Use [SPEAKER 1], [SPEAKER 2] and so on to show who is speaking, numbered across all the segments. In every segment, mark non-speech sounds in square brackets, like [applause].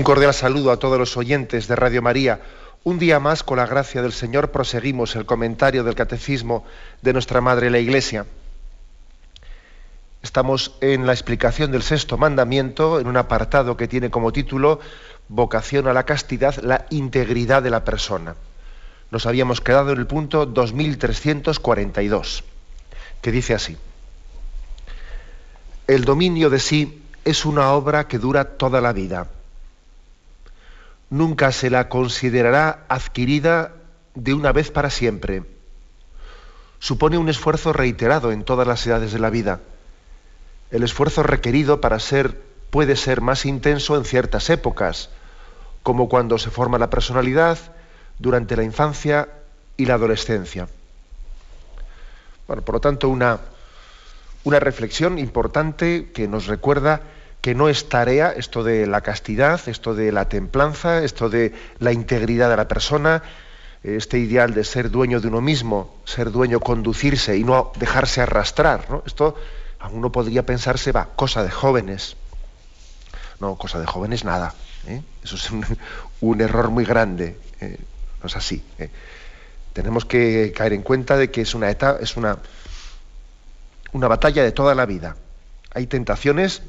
[SPEAKER 1] Un cordial saludo a todos los oyentes de Radio María. Un día más, con la gracia del Señor, proseguimos el comentario del Catecismo de nuestra Madre la Iglesia. Estamos en la explicación del sexto mandamiento, en un apartado que tiene como título Vocación a la castidad, la integridad de la persona. Nos habíamos quedado en el punto 2342, que dice así. El dominio de sí es una obra que dura toda la vida nunca se la considerará adquirida de una vez para siempre. Supone un esfuerzo reiterado en todas las edades de la vida. El esfuerzo requerido para ser puede ser más intenso en ciertas épocas, como cuando se forma la personalidad, durante la infancia y la adolescencia. Bueno, por lo tanto, una, una reflexión importante que nos recuerda que no es tarea esto de la castidad, esto de la templanza, esto de la integridad de la persona, este ideal de ser dueño de uno mismo, ser dueño, conducirse y no dejarse arrastrar. ¿no? Esto aún uno podría pensarse, va, cosa de jóvenes. No, cosa de jóvenes nada. ¿eh? Eso es un, error muy grande. ¿eh? No es así. ¿eh? Tenemos que caer en cuenta de que es una etapa, es una, una batalla de toda la vida. Hay tentaciones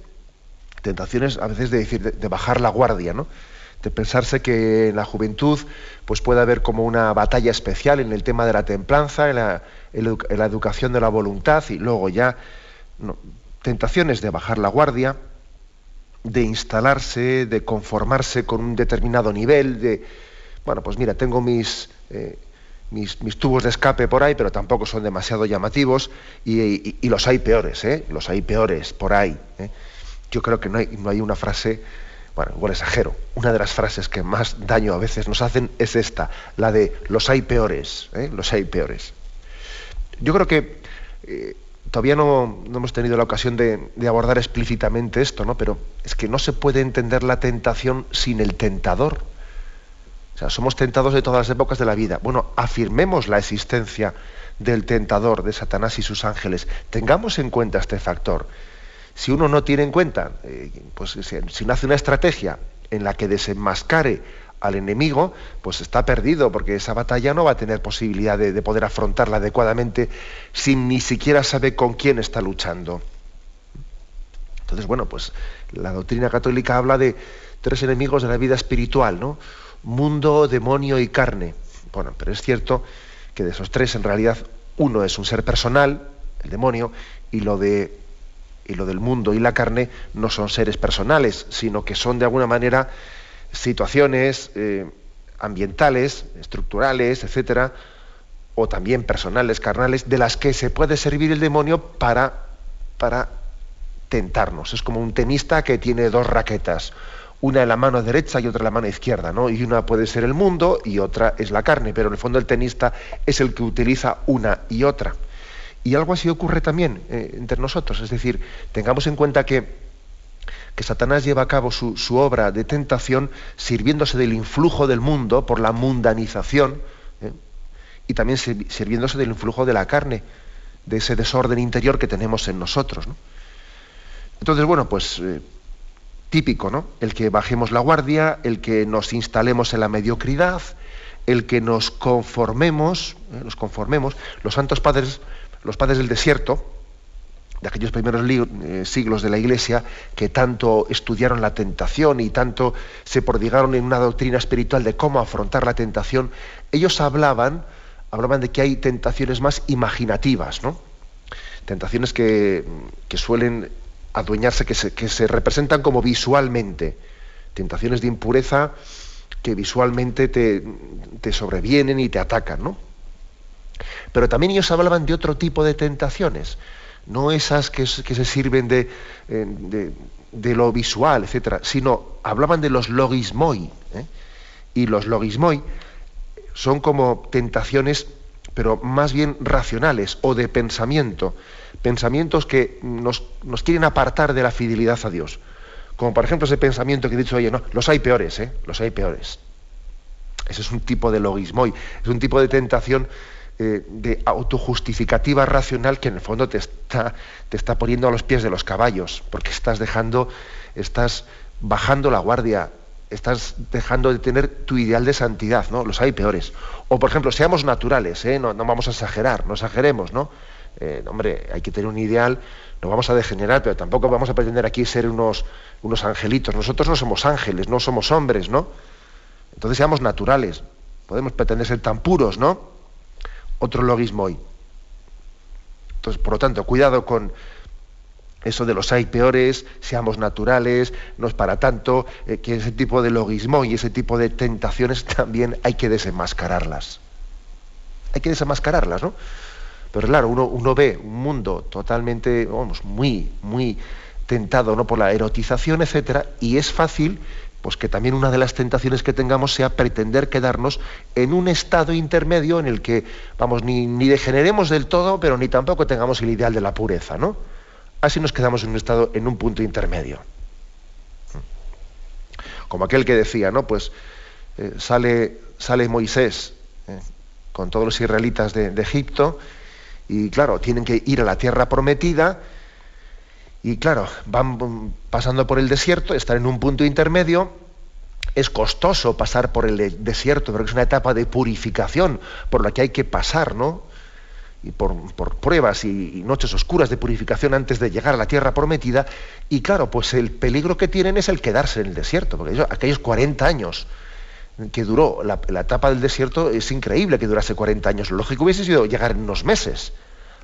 [SPEAKER 1] tentaciones a veces de decir, de, bajar la guardia, ¿no? de pensarse que en la juventud pues puede haber como una batalla especial en el tema de la templanza, en la, educación de la voluntad y luego ya tentaciones de bajar la guardia, de instalarse, de conformarse con un determinado nivel, de, bueno, pues mira, tengo mis, eh, mis, tubos de escape por ahí, pero tampoco son demasiado llamativos y, los hay peores, ¿eh? los hay peores por ahí. ¿eh? Yo creo que no hay, no hay una frase, bueno, igual exagero, una de las frases que más daño a veces nos hacen es esta, la de los hay peores, ¿eh? los hay peores. Yo creo que eh, todavía no, hemos tenido la ocasión de, abordar explícitamente esto, ¿no? pero es que no se puede entender la tentación sin el tentador. O sea, somos tentados de todas las épocas de la vida. Bueno, afirmemos la existencia del tentador, de Satanás y sus ángeles. Tengamos en cuenta este factor si uno no tiene en cuenta, eh, pues si no hace una estrategia en la que desenmascare al enemigo, pues está perdido, porque esa batalla no va a tener posibilidad de, poder afrontarla adecuadamente sin ni siquiera saber con quién está luchando. Entonces, bueno, pues la doctrina católica habla de tres enemigos de la vida espiritual, ¿no? Mundo, demonio y carne. Bueno, pero es cierto que de esos tres, en realidad, uno es un ser personal, el demonio, y lo de y lo del mundo y la carne no son seres personales, sino que son de alguna manera situaciones eh, ambientales, estructurales, etcétera, o también personales, carnales, de las que se puede servir el demonio para, para tentarnos. Es como un tenista que tiene dos raquetas, una en la mano derecha y otra en la mano izquierda, ¿no? Y una puede ser el mundo y otra es la carne, pero en el fondo el tenista es el que utiliza una y otra. Y algo así ocurre también eh, entre nosotros, es decir, tengamos en cuenta que, que Satanás lleva a cabo su, obra de tentación sirviéndose del influjo del mundo por la mundanización ¿eh? y también sirviéndose del influjo de la carne, de ese desorden interior que tenemos en nosotros. Entonces, bueno, pues eh, típico, ¿no? El que bajemos la guardia, el que nos instalemos en la mediocridad, el que nos conformemos, nos conformemos. Los santos padres los padres del desierto, de aquellos primeros eh, siglos de la Iglesia, que tanto estudiaron la tentación y tanto se prodigaron en una doctrina espiritual de cómo afrontar la tentación, ellos hablaban, hablaban de que hay tentaciones más imaginativas, ¿no? Tentaciones que, suelen adueñarse, que se, que se representan como visualmente, tentaciones de impureza que visualmente te, te sobrevienen y te atacan, ¿no? Pero también ellos hablaban de otro tipo de tentaciones, no esas que, se sirven de, eh, de lo visual, etcétera, sino hablaban de los logismoi. ¿eh? Y los logismoi son como tentaciones, pero más bien racionales o de pensamiento, pensamientos que nos, nos quieren apartar de la fidelidad a Dios. Como por ejemplo ese pensamiento que he dicho, oye, no, los hay peores, ¿eh? los hay peores. Ese es un tipo de logismoi, es un tipo de tentación eh, de autojustificativa racional que en el fondo te está, te está poniendo a los pies de los caballos, porque estás dejando, estás bajando la guardia, estás dejando de tener tu ideal de santidad, ¿no? Los hay peores. O por ejemplo, seamos naturales, ¿eh? no, vamos a exagerar, no exageremos, ¿no? Eh, hombre, hay que tener un ideal, no vamos a degenerar, pero tampoco vamos a pretender aquí ser unos, unos angelitos. Nosotros no somos ángeles, no somos hombres, ¿no? Entonces seamos naturales. Podemos pretender ser tan puros, ¿no? Otro logismo hoy. Entonces, por lo tanto, cuidado con eso de los hay peores, seamos naturales, no es para tanto, eh, que ese tipo de logismo y ese tipo de tentaciones también hay que desenmascararlas. Hay que desenmascararlas, ¿no? Pero claro, uno, uno ve un mundo totalmente, vamos, muy, muy tentado ¿no? por la erotización, etcétera, y es fácil pues que también una de las tentaciones que tengamos sea pretender quedarnos en un estado intermedio en el que, vamos, ni, ni, degeneremos del todo, pero ni tampoco tengamos el ideal de la pureza, ¿no? Así nos quedamos en un estado, en un punto intermedio. Como aquel que decía, ¿no? Pues eh, sale, sale Moisés eh, con todos los israelitas de Egipto y claro, tienen que ir a la tierra prometida y claro, van pasando por el desierto, están en un punto intermedio, es costoso pasar por el desierto, pero es una etapa de purificación por la que hay que pasar, ¿no? Y por, pruebas y, noches oscuras de purificación antes de llegar a la tierra prometida. Y claro, pues el peligro que tienen es el quedarse en el desierto, porque aquellos 40 años que duró la, la, etapa del desierto es increíble que durase 40 años. Lo lógico hubiese sido llegar en unos meses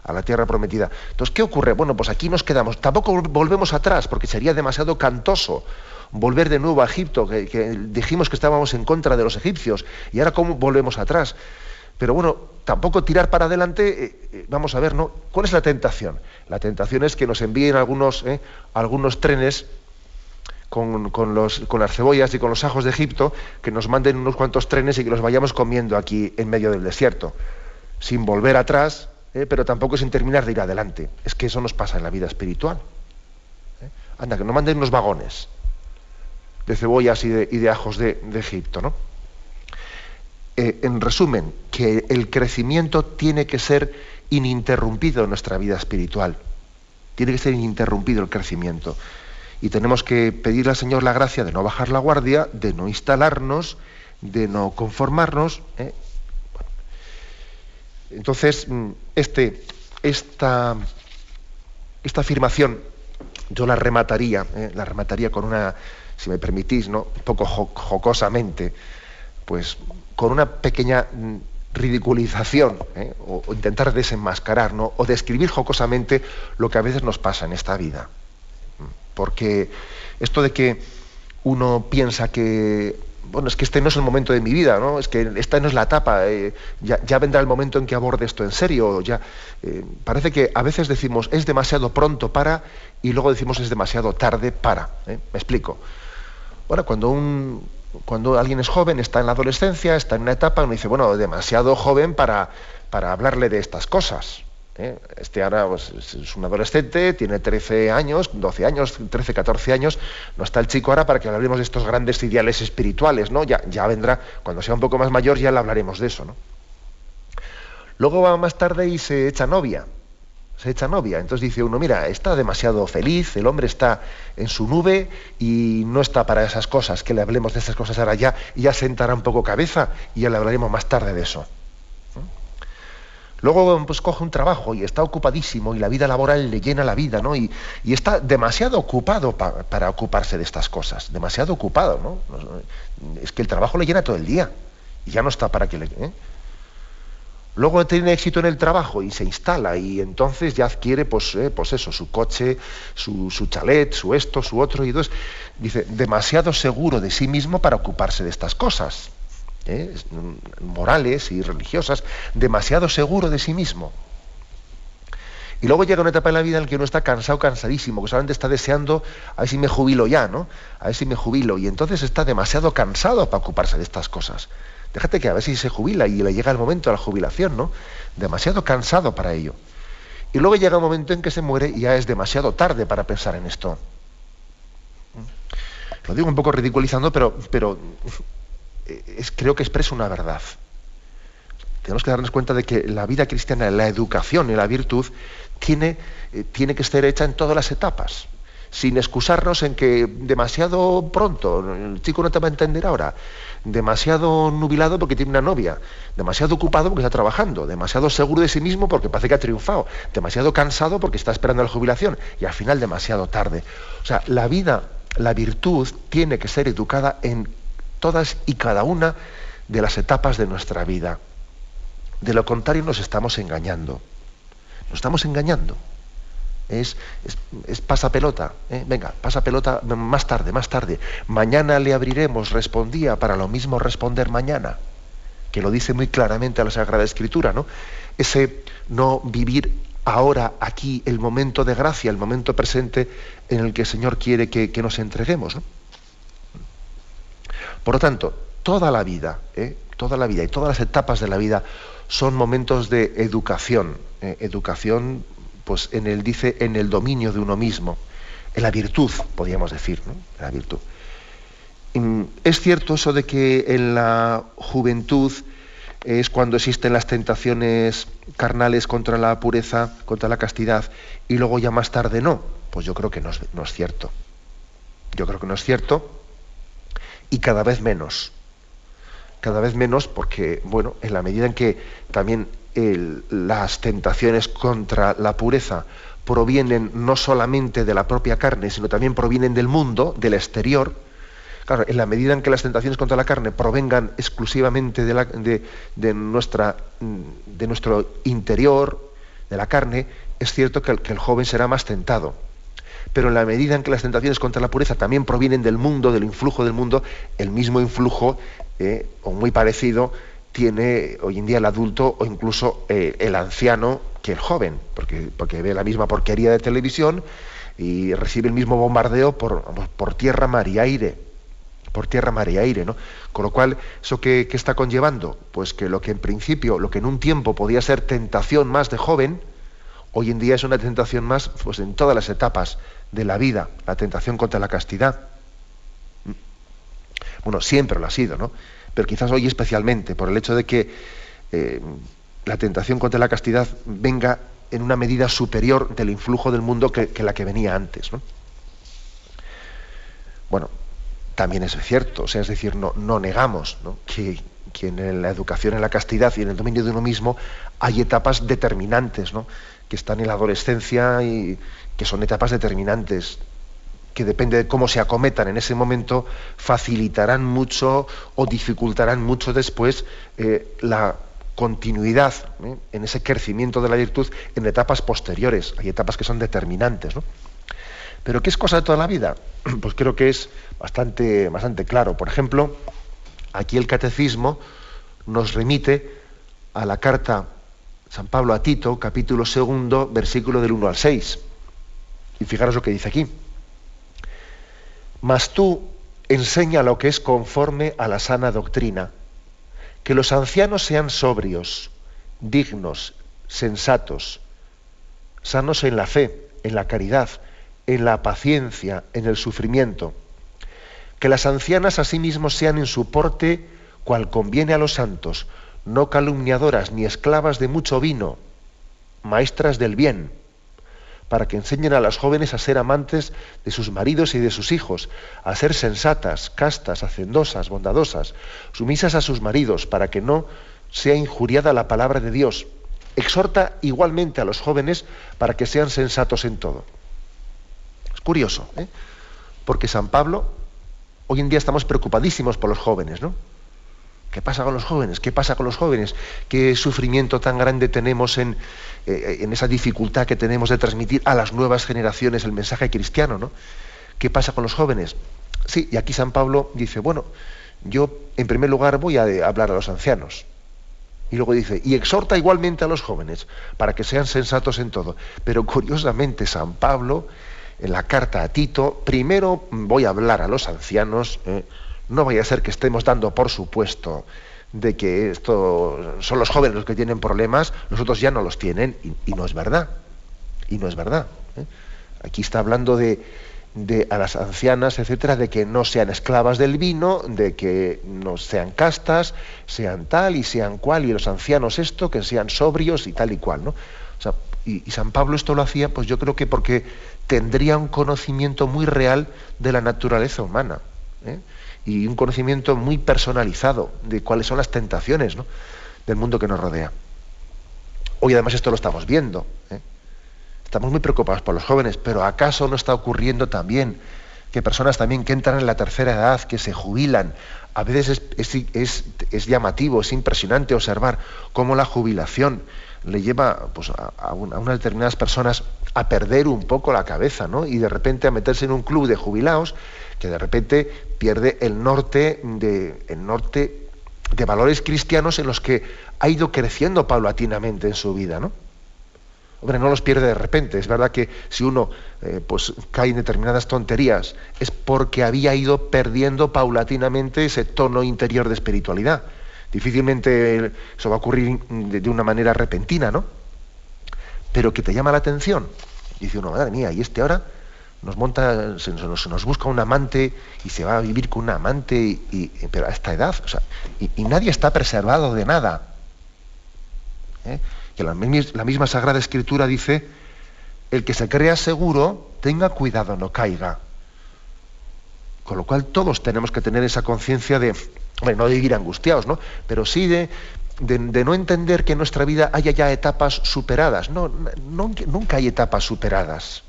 [SPEAKER 1] a la tierra prometida. Entonces, ¿qué ocurre? Bueno, pues aquí nos quedamos. Tampoco volvemos atrás, porque sería demasiado cantoso volver de nuevo a Egipto, que, dijimos que estábamos en contra de los egipcios, y ahora cómo volvemos atrás. Pero bueno, tampoco tirar para adelante, eh, eh, vamos a ver, ¿no? ¿Cuál es la tentación? La tentación es que nos envíen algunos, eh, algunos trenes con, con, los, con las cebollas y con los ajos de Egipto, que nos manden unos cuantos trenes y que los vayamos comiendo aquí en medio del desierto, sin volver atrás, ¿eh? pero tampoco sin terminar de ir adelante. Es que eso nos pasa en la vida espiritual. ¿eh? Anda, que no manden unos vagones de cebollas y de, ajos de, Egipto, ¿no? Eh, en resumen, que el crecimiento tiene que ser ininterrumpido en nuestra vida espiritual. Tiene que ser ininterrumpido el crecimiento. Y tenemos que pedirle al Señor la gracia de no bajar la guardia, de no instalarnos, de no conformarnos, entonces, mm, este, esta, afirmación yo la remataría, eh, la remataría con una, si me permitís, ¿no? un poco jocosamente, pues con una pequeña mm, ridiculización eh, o, intentar desenmascarar ¿no? o describir jocosamente lo que a veces nos pasa en esta vida. Porque esto de que uno piensa que bueno, es que este no es el momento de mi vida, ¿no? Es que esta no es la etapa, eh, ya, vendrá el momento en que aborde esto en serio. Ya, eh, parece que a veces decimos es demasiado pronto para y luego decimos es demasiado tarde para. ¿eh? Me explico. Bueno, cuando, un, cuando alguien es joven, está en la adolescencia, está en una etapa, uno dice, bueno, demasiado joven para, para hablarle de estas cosas. ¿Eh? Este ahora pues, es un adolescente, tiene 13 años, 12 años, 13, 14 años. No está el chico ahora para que hablemos de estos grandes ideales espirituales, ¿no? Ya, ya vendrá, cuando sea un poco más mayor ya le hablaremos de eso, ¿no? Luego va más tarde y se echa novia. Se echa novia. Entonces dice uno, mira, está demasiado feliz, el hombre está en su nube y no está para esas cosas, que le hablemos de esas cosas ahora ya, y ya sentará un poco cabeza y ya le hablaremos más tarde de eso. Luego pues coge un trabajo y está ocupadísimo y la vida laboral le llena la vida, ¿no? Y, está demasiado ocupado para ocuparse de estas cosas, demasiado ocupado, ¿no? Es que el trabajo le llena todo el día y ya no está para que le... ¿eh? Luego tiene éxito en el trabajo y se instala y entonces ya adquiere pues, eh, pues eso, su coche, su, su, chalet, su esto, su otro y dos. Dice, demasiado seguro de sí mismo para ocuparse de estas cosas. ¿Eh? morales y religiosas, demasiado seguro de sí mismo. Y luego llega una etapa en la vida en que uno está cansado, cansadísimo, que solamente está deseando a ver si me jubilo ya, ¿no? A ver si me jubilo. Y entonces está demasiado cansado para ocuparse de estas cosas. Déjate que a ver si se jubila y le llega el momento de la jubilación, ¿no? Demasiado cansado para ello. Y luego llega un momento en que se muere y ya es demasiado tarde para pensar en esto. Lo digo un poco ridiculizando, pero eh, creo que expresa una verdad tenemos que darnos cuenta de que la vida cristiana, la educación y la virtud tiene, eh, tiene que estar hecha en todas las etapas, sin excusarnos en que demasiado pronto, el chico no te va a entender ahora, demasiado nubilado porque tiene una novia, demasiado ocupado porque está trabajando, demasiado seguro de sí mismo porque parece que ha triunfado, demasiado cansado porque está esperando la jubilación y al final demasiado tarde. O sea, la vida, la virtud tiene que ser educada en todas y cada una de las etapas de nuestra vida. De lo contrario nos estamos engañando. Nos estamos engañando. Es, es, pasa pelota. ¿eh? Venga, pasa pelota más tarde, más tarde. Mañana le abriremos, respondía, para lo mismo responder mañana. Que lo dice muy claramente la Sagrada Escritura, ¿no? Ese no vivir ahora, aquí, el momento de gracia, el momento presente en el que el Señor quiere que, nos entreguemos. Por lo tanto, toda la vida, ¿eh? toda la vida y todas las etapas de la vida son momentos de educación, eh, educación, pues en el dice en el dominio de uno mismo, en la virtud, podríamos decir. En la virtud. Es cierto eso de que en la juventud es cuando existen las tentaciones carnales contra la pureza, contra la castidad, y luego ya más tarde no. Pues yo creo que no es, no es cierto. Yo creo que no es cierto y cada vez menos. Cada vez menos porque, bueno, en la medida en que también las tentaciones contra la pureza provienen no solamente de la propia carne, sino también provienen del mundo, del exterior, claro, en la medida en que las tentaciones contra la carne provengan exclusivamente de, nuestra, de nuestro interior, de la carne, es cierto que el joven será más tentado pero en la medida en que las tentaciones contra la pureza también provienen del mundo, del influjo del mundo, el mismo influjo, eh, o muy parecido, tiene hoy en día el adulto o incluso eh, el anciano que el joven, porque, porque ve la misma porquería de televisión y recibe el mismo bombardeo por, por tierra, mar y aire por tierra, mar y aire, ¿no? Con lo cual, ¿eso qué, qué, está conllevando? Pues que lo que en principio, lo que en un tiempo podía ser tentación más de joven, hoy en día es una tentación más pues, en todas las etapas de la vida, la tentación contra la castidad. Bueno, siempre lo ha sido, ¿no? Pero quizás hoy especialmente, por el hecho de que eh, la tentación contra la castidad venga en una medida superior del influjo del mundo que, la que venía antes. ¿no? Bueno, también es cierto, o sea, es decir, no, no negamos que, que, en la educación en la castidad y en el dominio de uno mismo hay etapas determinantes, ¿no? Que están en la adolescencia y que son etapas determinantes, que depende de cómo se acometan en ese momento, facilitarán mucho o dificultarán mucho después eh, la continuidad ¿eh? en ese crecimiento de la virtud en etapas posteriores. Hay etapas que son determinantes. ¿no? Pero ¿qué es cosa de toda la vida? [clears throat] Pues creo que es bastante, bastante claro. Por ejemplo, aquí el catecismo nos remite a la carta San Pablo a Tito, capítulo segundo, versículo del 1 al 6. Y fijaros lo que dice aquí. Mas tú enseña lo que es conforme a la sana doctrina, que los ancianos sean sobrios, dignos, sensatos, sanos en la fe, en la caridad, en la paciencia, en el sufrimiento. Que las ancianas asimismo sean en su porte cual conviene a los santos, no calumniadoras ni esclavas de mucho vino, maestras del bien, para que enseñen a las jóvenes a ser amantes de sus maridos y de sus hijos, a ser sensatas, castas, hacendosas, bondadosas, sumisas a sus maridos, para que no sea injuriada la palabra de Dios. Exhorta igualmente a los jóvenes para que sean sensatos en todo. Es curioso, ¿eh? porque San Pablo, hoy en día estamos preocupadísimos por los jóvenes, ¿no? ¿Qué pasa con los jóvenes? ¿Qué pasa con los jóvenes? ¿Qué sufrimiento tan grande tenemos en, eh, en esa dificultad que tenemos de transmitir a las nuevas generaciones el mensaje cristiano? ¿no? ¿Qué pasa con los jóvenes? Sí, y aquí San Pablo dice, bueno, yo en primer lugar voy a hablar a los ancianos. Y luego dice, y exhorta igualmente a los jóvenes para que sean sensatos en todo. Pero curiosamente San Pablo, en la carta a Tito, primero voy a hablar a los ancianos, ¿eh? No vaya a ser que estemos dando por supuesto de que esto son los jóvenes los que tienen problemas, los otros ya no los tienen, y, no es verdad. Y no es verdad. ¿eh? Aquí está hablando de, a las ancianas, etcétera, de que no sean esclavas del vino, de que no sean castas, sean tal y sean cual, y los ancianos esto, que sean sobrios y tal y cual, ¿no? y, San Pablo esto lo hacía, pues yo creo que porque tendría un conocimiento muy real de la naturaleza humana, ¿eh? Y un conocimiento muy personalizado de cuáles son las tentaciones del mundo que nos rodea. Hoy además esto lo estamos viendo. ¿eh? Estamos muy preocupados por los jóvenes, pero ¿acaso no está ocurriendo también que personas también que entran en la tercera edad, que se jubilan, a veces es, llamativo, es impresionante observar cómo la jubilación le lleva pues, a, unas determinadas personas a perder un poco la cabeza, ¿no? Y de repente a meterse en un club de jubilados que de repente pierde el norte de, valores cristianos en los que ha ido creciendo paulatinamente en su vida, ¿no? Hombre, no los pierde de repente. Es verdad que si uno eh, pues, cae en determinadas tonterías es porque había ido perdiendo paulatinamente ese tono interior de espiritualidad. Difícilmente eso va a ocurrir de, una manera repentina, ¿no? Pero que te llama la atención. Dice uno, madre mía, y este ahora nos se nos, busca un amante y se va a vivir con un amante, y, pero a esta edad, o sea, y, nadie está preservado de nada. ¿eh? que la, misma Sagrada Escritura dice, el que se crea seguro, tenga cuidado, no caiga. Con lo cual todos tenemos que tener esa conciencia de, bueno, no de vivir angustiados, ¿no? Pero sí de, de, no entender que en nuestra vida haya ya etapas superadas. No, nunca hay etapas superadas.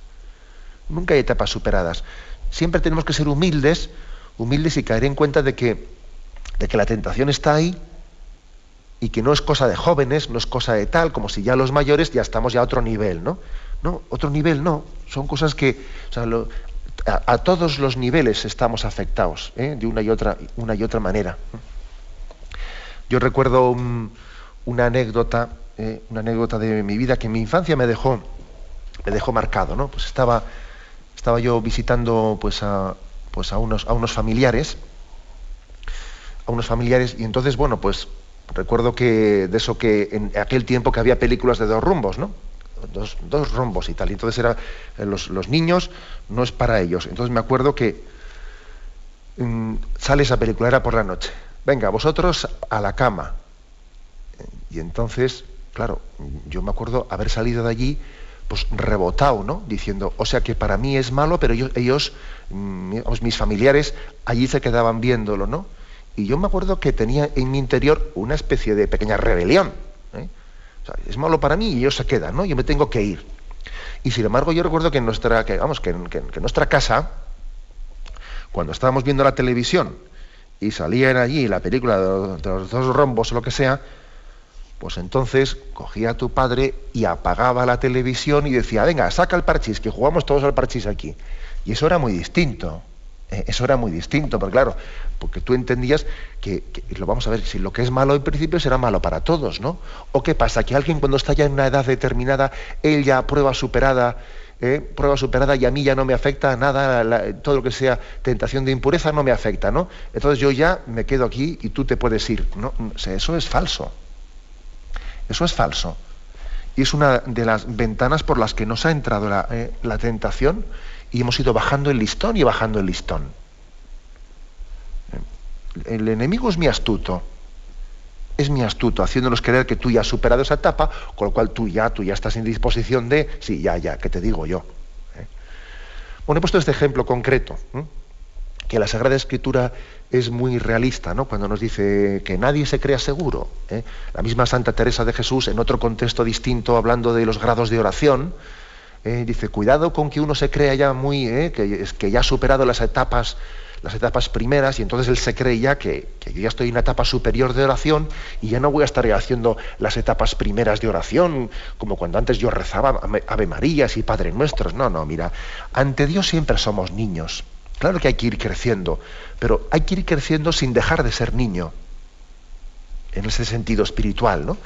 [SPEAKER 1] Nunca hay etapas superadas. Siempre tenemos que ser humildes, humildes y caer en cuenta de que, de que la tentación está ahí y que no es cosa de jóvenes, no es cosa de tal, como si ya los mayores ya estamos ya a otro nivel, ¿no? No, otro nivel no, son cosas que a, todos los niveles estamos afectados, ¿eh? de una y otra, una y otra manera. Yo recuerdo una anécdota, ¿eh? una anécdota de mi vida que en mi infancia me dejó, me dejó marcado, ¿no? Pues estaba, estaba yo visitando pues a, pues a unos, a unos familiares, a unos familiares, y entonces, bueno, pues Recuerdo que de eso que en aquel tiempo que había películas de dos rumbos, ¿no? Dos, dos rumbos y tal. Y entonces era eh, los, los, niños no es para ellos. Entonces me acuerdo que mm, sale esa película, era por la noche. Venga, vosotros a la cama. Y entonces, claro, yo me acuerdo haber salido de allí pues rebotado, ¿no? Diciendo, o sea que para mí es malo, pero ellos, mm, mis familiares, allí se quedaban viéndolo, ¿no? Y yo me acuerdo que tenía en mi interior una especie de pequeña rebelión. ¿eh? es malo para mí y ellos se quedan, ¿no? Yo me tengo que ir. Y sin embargo, yo recuerdo que en nuestra, que, vamos, que, en nuestra casa, cuando estábamos viendo la televisión y salían allí la película de, los dos rombos o lo que sea, pues entonces cogía a tu padre y apagaba la televisión y decía, venga, saca el parchís, que jugamos todos al parchís aquí. Y eso era muy distinto. ¿eh? Eso era muy distinto, porque claro, porque tú entendías que, lo vamos a ver, si lo que es malo en principio será malo para todos, ¿no? ¿O qué pasa? Que alguien cuando está ya en una edad determinada, él ya prueba superada, ¿eh? prueba superada y a mí ya no me afecta nada, todo lo que sea tentación de impureza no me afecta, ¿no? Entonces yo ya me quedo aquí y tú te puedes ir. ¿no? eso es falso. Eso es falso. Y es una de las ventanas por las que nos ha entrado la, eh, tentación y hemos ido bajando el listón y bajando el listón. El enemigo es mi astuto, es mi astuto, haciéndonos creer que tú ya has superado esa etapa, con lo cual tú ya, tú ya estás en disposición de, sí, ya, ya, que te digo yo. ¿eh? Bueno, he puesto este ejemplo concreto, que la Sagrada Escritura es muy realista, ¿no? Cuando nos dice que nadie se crea seguro. ¿eh? La misma Santa Teresa de Jesús, en otro contexto distinto, hablando de los grados de oración, ¿eh? dice, cuidado con que uno se crea ya muy, ¿eh? que, que, ya ha superado las etapas, las etapas primeras y entonces él se cree ya que, yo ya estoy en una etapa superior de oración y ya no voy a estar haciendo las etapas primeras de oración, como cuando antes yo rezaba Ave Marías y Padre Nuestros. No, no, mira, ante Dios siempre somos niños. Claro que hay que ir creciendo, pero hay que ir creciendo sin dejar de ser niño. en ese sentido espiritual, ¿no?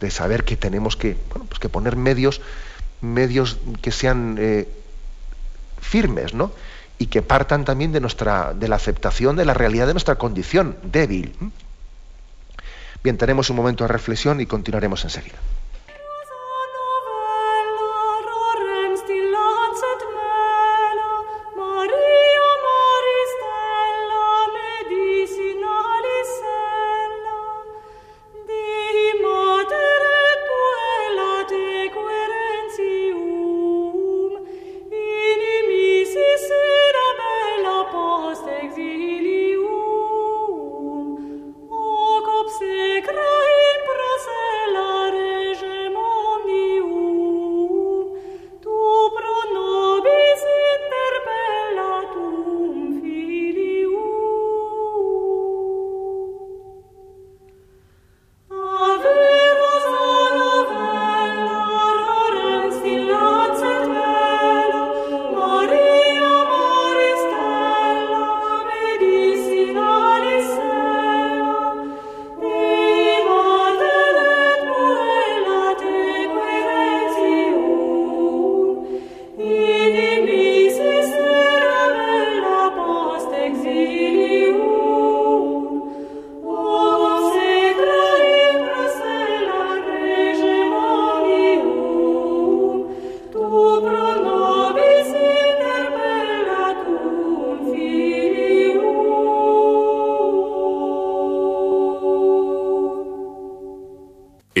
[SPEAKER 1] de saber que tenemos que, pues que poner medios, medios que sean eh, firmes, ¿no? y que partan también de, nuestra, de la aceptación de la realidad de nuestra condición débil. Bien, tenemos un momento de reflexión y continuaremos enseguida.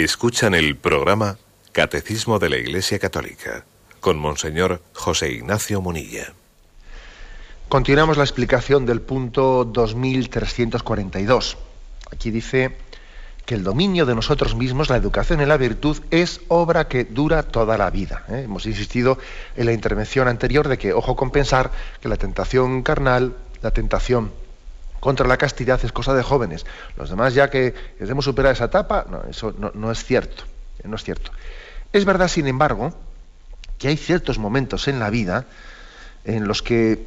[SPEAKER 2] Escuchan el programa Catecismo de la Iglesia Católica con Monseñor José Ignacio Munilla.
[SPEAKER 1] Continuamos la explicación del punto 2342. Aquí dice que el dominio de nosotros mismos, la educación en la virtud, es obra que dura toda la vida. ¿eh? Hemos insistido en la intervención anterior de que, ojo con pensar que la tentación carnal, la tentación contra la castidad es cosa de jóvenes. Los demás ya que hemos superado esa etapa, no, eso no, es cierto. No es cierto. Es verdad, sin embargo, que hay ciertos momentos en la vida en los que,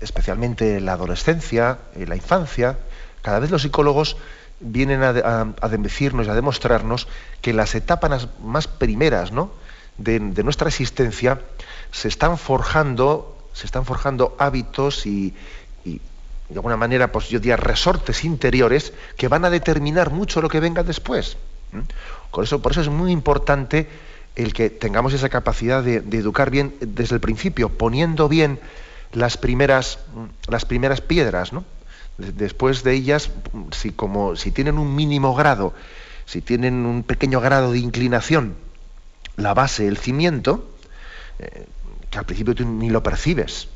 [SPEAKER 1] especialmente la adolescencia, la infancia, cada vez los psicólogos vienen a, decirnos y a demostrarnos que las etapas más primeras ¿no? de, nuestra existencia se están forjando, se están forjando hábitos y, de alguna manera, pues yo diría, resortes interiores que van a determinar mucho lo que venga después. Por eso, por eso es muy importante el que tengamos esa capacidad de, educar bien desde el principio, poniendo bien las primeras, las primeras piedras, ¿no? Después de ellas, si, como, si tienen un mínimo grado, si tienen un pequeño grado de inclinación, la base, el cimiento, eh, que al principio tú ni lo percibes,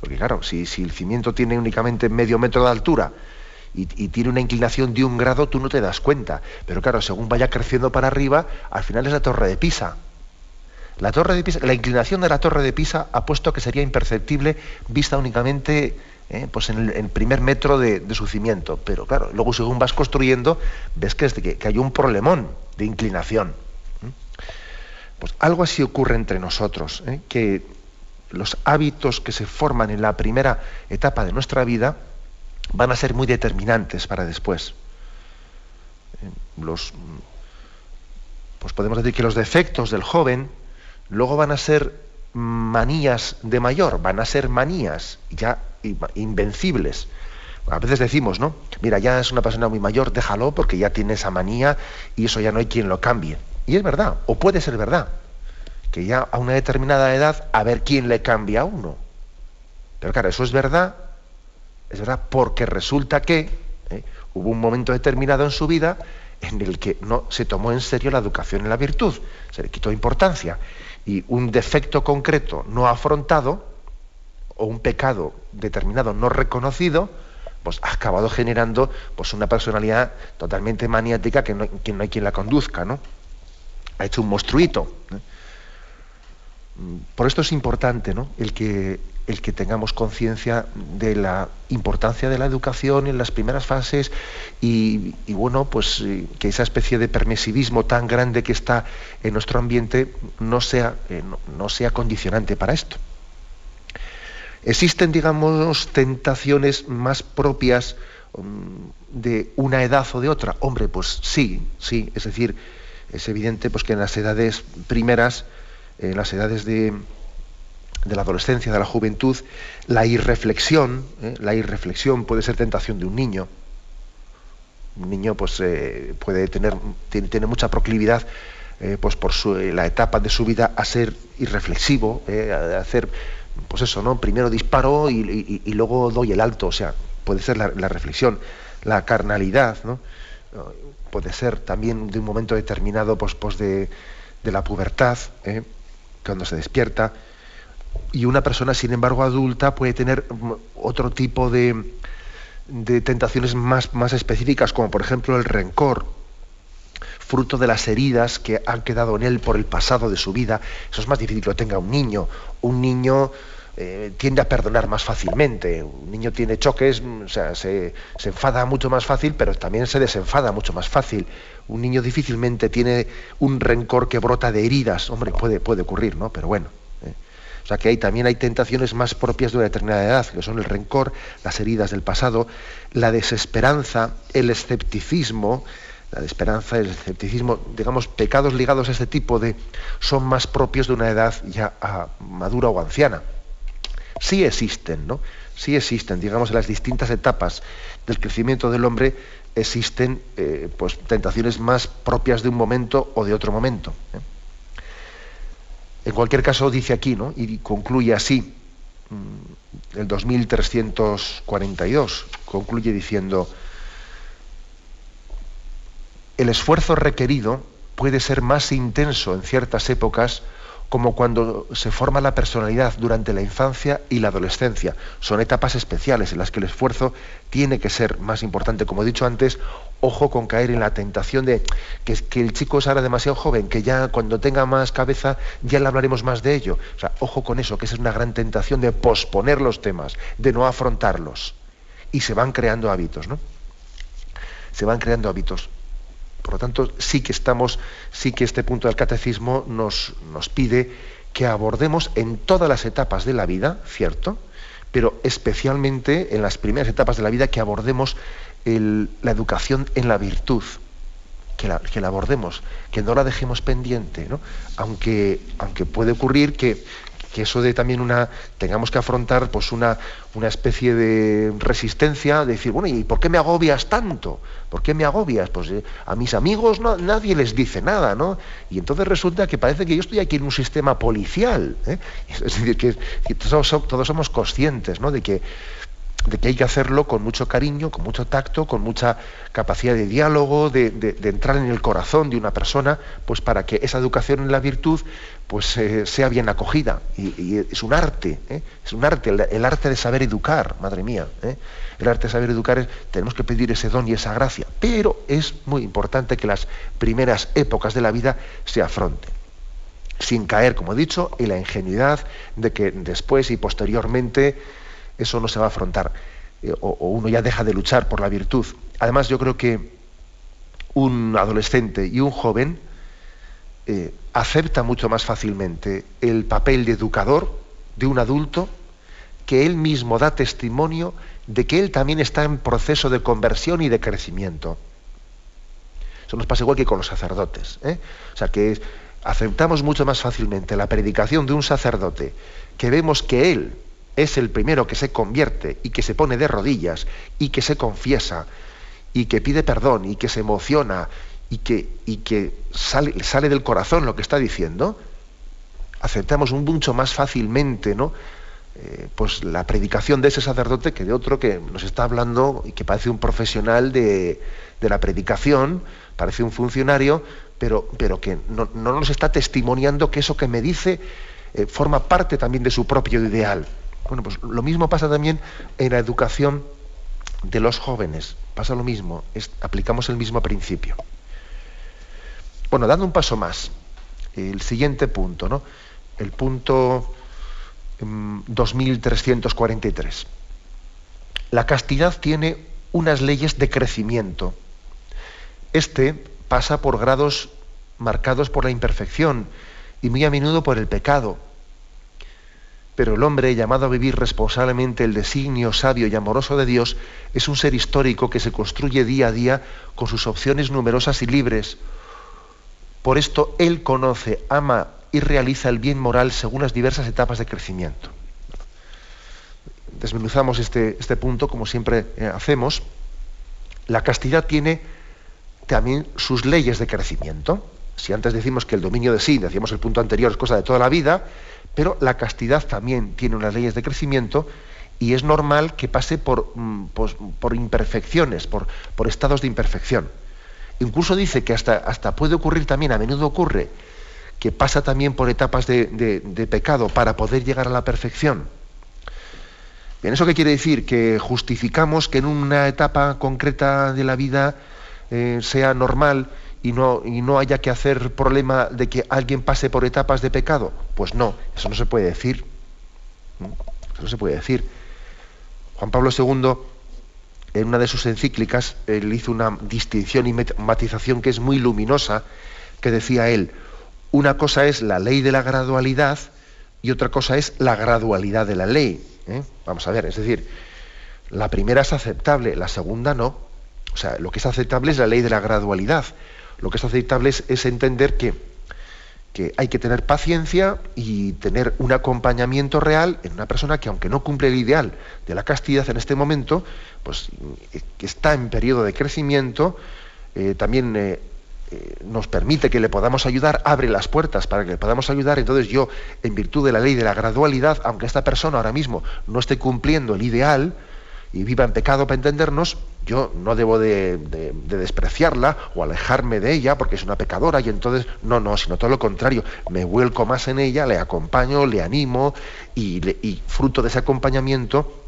[SPEAKER 1] porque claro, si, el cimiento tiene únicamente medio metro de altura y, tiene una inclinación de un grado, tú no te das cuenta. Pero claro, según vaya creciendo para arriba, al final es la torre de Pisa. La, inclinación de la torre de Pisa ha puesto que sería imperceptible vista únicamente eh, pues en el, primer metro de, su cimiento. Pero claro, luego según vas construyendo, ves que, que, hay un problemón de inclinación. Pues algo así ocurre entre nosotros, ¿eh? que los hábitos que se forman en la primera etapa de nuestra vida van a ser muy determinantes para después. Eh, los, pues podemos decir que los defectos del joven luego van a ser manías de mayor, van a ser manías ya invencibles. A veces decimos, ¿no? Mira, ya es una persona muy mayor, déjalo porque ya tiene esa manía y eso ya no hay quien lo cambie. Y es verdad, o puede ser verdad que ya a una determinada edad a ver quién le cambia a uno. Pero claro, eso es verdad, es verdad porque resulta que ¿eh? hubo un momento determinado en su vida en el que no se tomó en serio la educación en la virtud, se le quitó importancia y un defecto concreto no afrontado o un pecado determinado no reconocido, pues ha acabado generando pues una personalidad totalmente maniática que no, que no hay quien la conduzca, ¿no? Ha hecho un monstruito. ¿eh? Por esto es importante el, que, tengamos conciencia de la importancia de la educación en las primeras fases y, bueno, pues eh, que esa especie de permisivismo tan grande que está en nuestro ambiente no sea, eh, no sea condicionante para esto. Existen, digamos, tentaciones más propias mm, de una edad o de otra? Hombre, pues sí, sí. Es decir, es evidente pues, que en las edades primeras, en las edades de, de la adolescencia, de la juventud, la irreflexión, ¿eh? la irreflexión puede ser tentación de un niño. Un niño pues, eh, puede tener tiene, mucha proclividad eh, pues por la etapa de su vida a ser irreflexivo, a hacer pues eso, ¿no? Primero disparo y, luego doy el alto, o sea, puede ser la, reflexión, la carnalidad, ¿no? Puede ser también de un momento determinado pues, pues de, de la pubertad, cuando se despierta y una persona, sin embargo, adulta puede tener otro tipo de, tentaciones más, más específicas, como por ejemplo el rencor, fruto de las heridas que han quedado en él por el pasado de su vida. Eso es más difícil que lo tenga un niño. Un niño eh, tiende a perdonar más fácilmente. Un niño tiene choques, o sea, se, enfada mucho más fácil, pero también se desenfada mucho más fácil. Un niño difícilmente tiene un rencor que brota de heridas. Hombre, puede, puede ocurrir, ¿no? Pero bueno. O sea que hay, también hay tentaciones más propias de una determinada edad, que son el rencor, las heridas del pasado, la desesperanza, el escepticismo, la desesperanza, el escepticismo, digamos, pecados ligados a este tipo de, son más propios de una edad ya ah, madura o anciana. Sí existen, ¿no? Sí existen, digamos, en las distintas etapas del crecimiento del hombre existen eh, pues, tentaciones más propias de un momento o de otro momento. ¿eh? En cualquier caso, dice aquí, ¿no? y concluye así, mm, el 2342, concluye diciendo, el esfuerzo requerido puede ser más intenso en ciertas épocas como cuando se forma la personalidad durante la infancia y la adolescencia. Son etapas especiales en las que el esfuerzo tiene que ser más importante. Como he dicho antes, ojo con caer en la tentación de que, que el chico es ahora demasiado joven, que ya cuando tenga más cabeza ya le hablaremos más de ello. O sea, ojo con eso, que esa es una gran tentación de posponer los temas, de no afrontarlos. Y se van creando hábitos, ¿no? Se van creando hábitos. Por lo tanto, sí que estamos, sí que este punto del catecismo nos, nos pide que abordemos en todas las etapas de la vida, ¿cierto? Pero especialmente en las primeras etapas de la vida que abordemos la educación en la virtud, que la, que la, abordemos, que no la dejemos pendiente, ¿no? Aunque, aunque puede ocurrir que, que eso de también una tengamos que afrontar pues una, una especie de resistencia de decir bueno y por qué me agobias tanto por qué me agobias pues eh, a mis amigos nadie les dice nada no y entonces resulta que parece que yo estoy aquí en un sistema policial ¿eh? [laughs] es decir que, todos, todos, somos conscientes ¿no? de que de que hay que hacerlo con mucho cariño, con mucho tacto, con mucha capacidad de diálogo, de, entrar en el corazón de una persona, pues para que esa educación en la virtud pues eh, sea bien acogida. Y, es un arte, ¿eh? es un arte, el, arte de saber educar, madre mía. ¿eh? El arte de saber educar, es, tenemos que pedir ese don y esa gracia. Pero es muy importante que las primeras épocas de la vida se afronten sin caer, como he dicho, en la ingenuidad de que después y posteriormente eso no se va a afrontar. Eh, o, uno ya deja de luchar por la virtud. Además, yo creo que un adolescente y un joven eh, acepta mucho más fácilmente el papel de educador de un adulto que él mismo da testimonio de que él también está en proceso de conversión y de crecimiento. Eso nos pasa igual que con los sacerdotes. ¿eh? O sea, que aceptamos mucho más fácilmente la predicación de un sacerdote, que vemos que él es el primero que se convierte y que se pone de rodillas y que se confiesa y que pide perdón y que se emociona y que, y que sale, sale del corazón lo que está diciendo, aceptamos un mucho más fácilmente ¿no? Eh, pues la predicación de ese sacerdote que de otro que nos está hablando y que parece un profesional de, la predicación, parece un funcionario, pero, pero que no, nos está testimoniando que eso que me dice eh, forma parte también de su propio ideal. Bueno, pues lo mismo pasa también en la educación de los jóvenes. Pasa lo mismo, aplicamos el mismo principio. Bueno, dando un paso más, el siguiente punto, ¿no? El punto 2343. Mm, la castidad tiene unas leyes de crecimiento. Este pasa por grados marcados por la imperfección y muy a menudo por el pecado pero el hombre llamado a vivir responsablemente el designio sabio y amoroso de Dios es un ser histórico que se construye día a día con sus opciones numerosas y libres. Por esto él conoce, ama y realiza el bien moral según las diversas etapas de crecimiento. Desmenuzamos este, este punto como siempre eh, hacemos. La castidad tiene también sus leyes de crecimiento. Si antes decimos que el dominio de sí, decíamos el punto anterior, es cosa de toda la vida, pero la castidad también tiene unas leyes de crecimiento y es normal que pase por, mm, pues, imperfecciones, por, estados de imperfección. Incluso dice que hasta, puede ocurrir también, a menudo ocurre, que pasa también por etapas de, de, pecado para poder llegar a la perfección. Bien, ¿eso qué quiere decir? Que justificamos que en una etapa concreta de la vida eh, sea normal y no, y no haya que hacer problema de que alguien pase por etapas de pecado? Pues no, eso no se puede decir. Eso no se puede decir. Juan Pablo II, en una de sus encíclicas, él hizo una distinción y matización que es muy luminosa, que decía él, una cosa es la ley de la gradualidad y otra cosa es la gradualidad de la ley. ¿eh? Vamos a ver, es decir, la primera es aceptable, la segunda no. O sea, lo que es aceptable es la ley de la gradualidad lo que es aceptable es, entender que, hay que tener paciencia y tener un acompañamiento real en una persona que aunque no cumple el ideal de la castidad en este momento, pues eh, que está en periodo de crecimiento, eh, también eh, nos permite que le podamos ayudar, abre las puertas para que le podamos ayudar. Entonces yo, en virtud de la ley de la gradualidad, aunque esta persona ahora mismo no esté cumpliendo el ideal, y viva en pecado para entendernos, yo no debo de, despreciarla o alejarme de ella porque es una pecadora y entonces, no, no, sino todo lo contrario, me vuelco más en ella, le acompaño, le animo y, y fruto de ese acompañamiento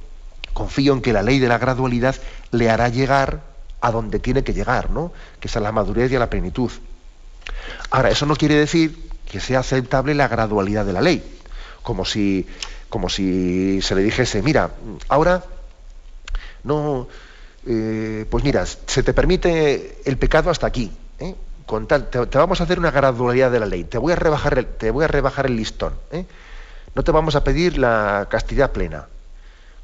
[SPEAKER 1] confío en que la ley de la gradualidad le hará llegar a donde tiene que llegar, ¿no? que es a la madurez y a la plenitud. Ahora, eso no quiere decir que sea aceptable la gradualidad de la ley, como si, como si se le dijese, mira, ahora no, eh, pues mira, se te permite el pecado hasta aquí. ¿eh? Con tal, te, vamos a hacer una gradualidad de la ley. Te voy a rebajar el, te voy a rebajar el listón. ¿eh? No te vamos a pedir la castidad plena.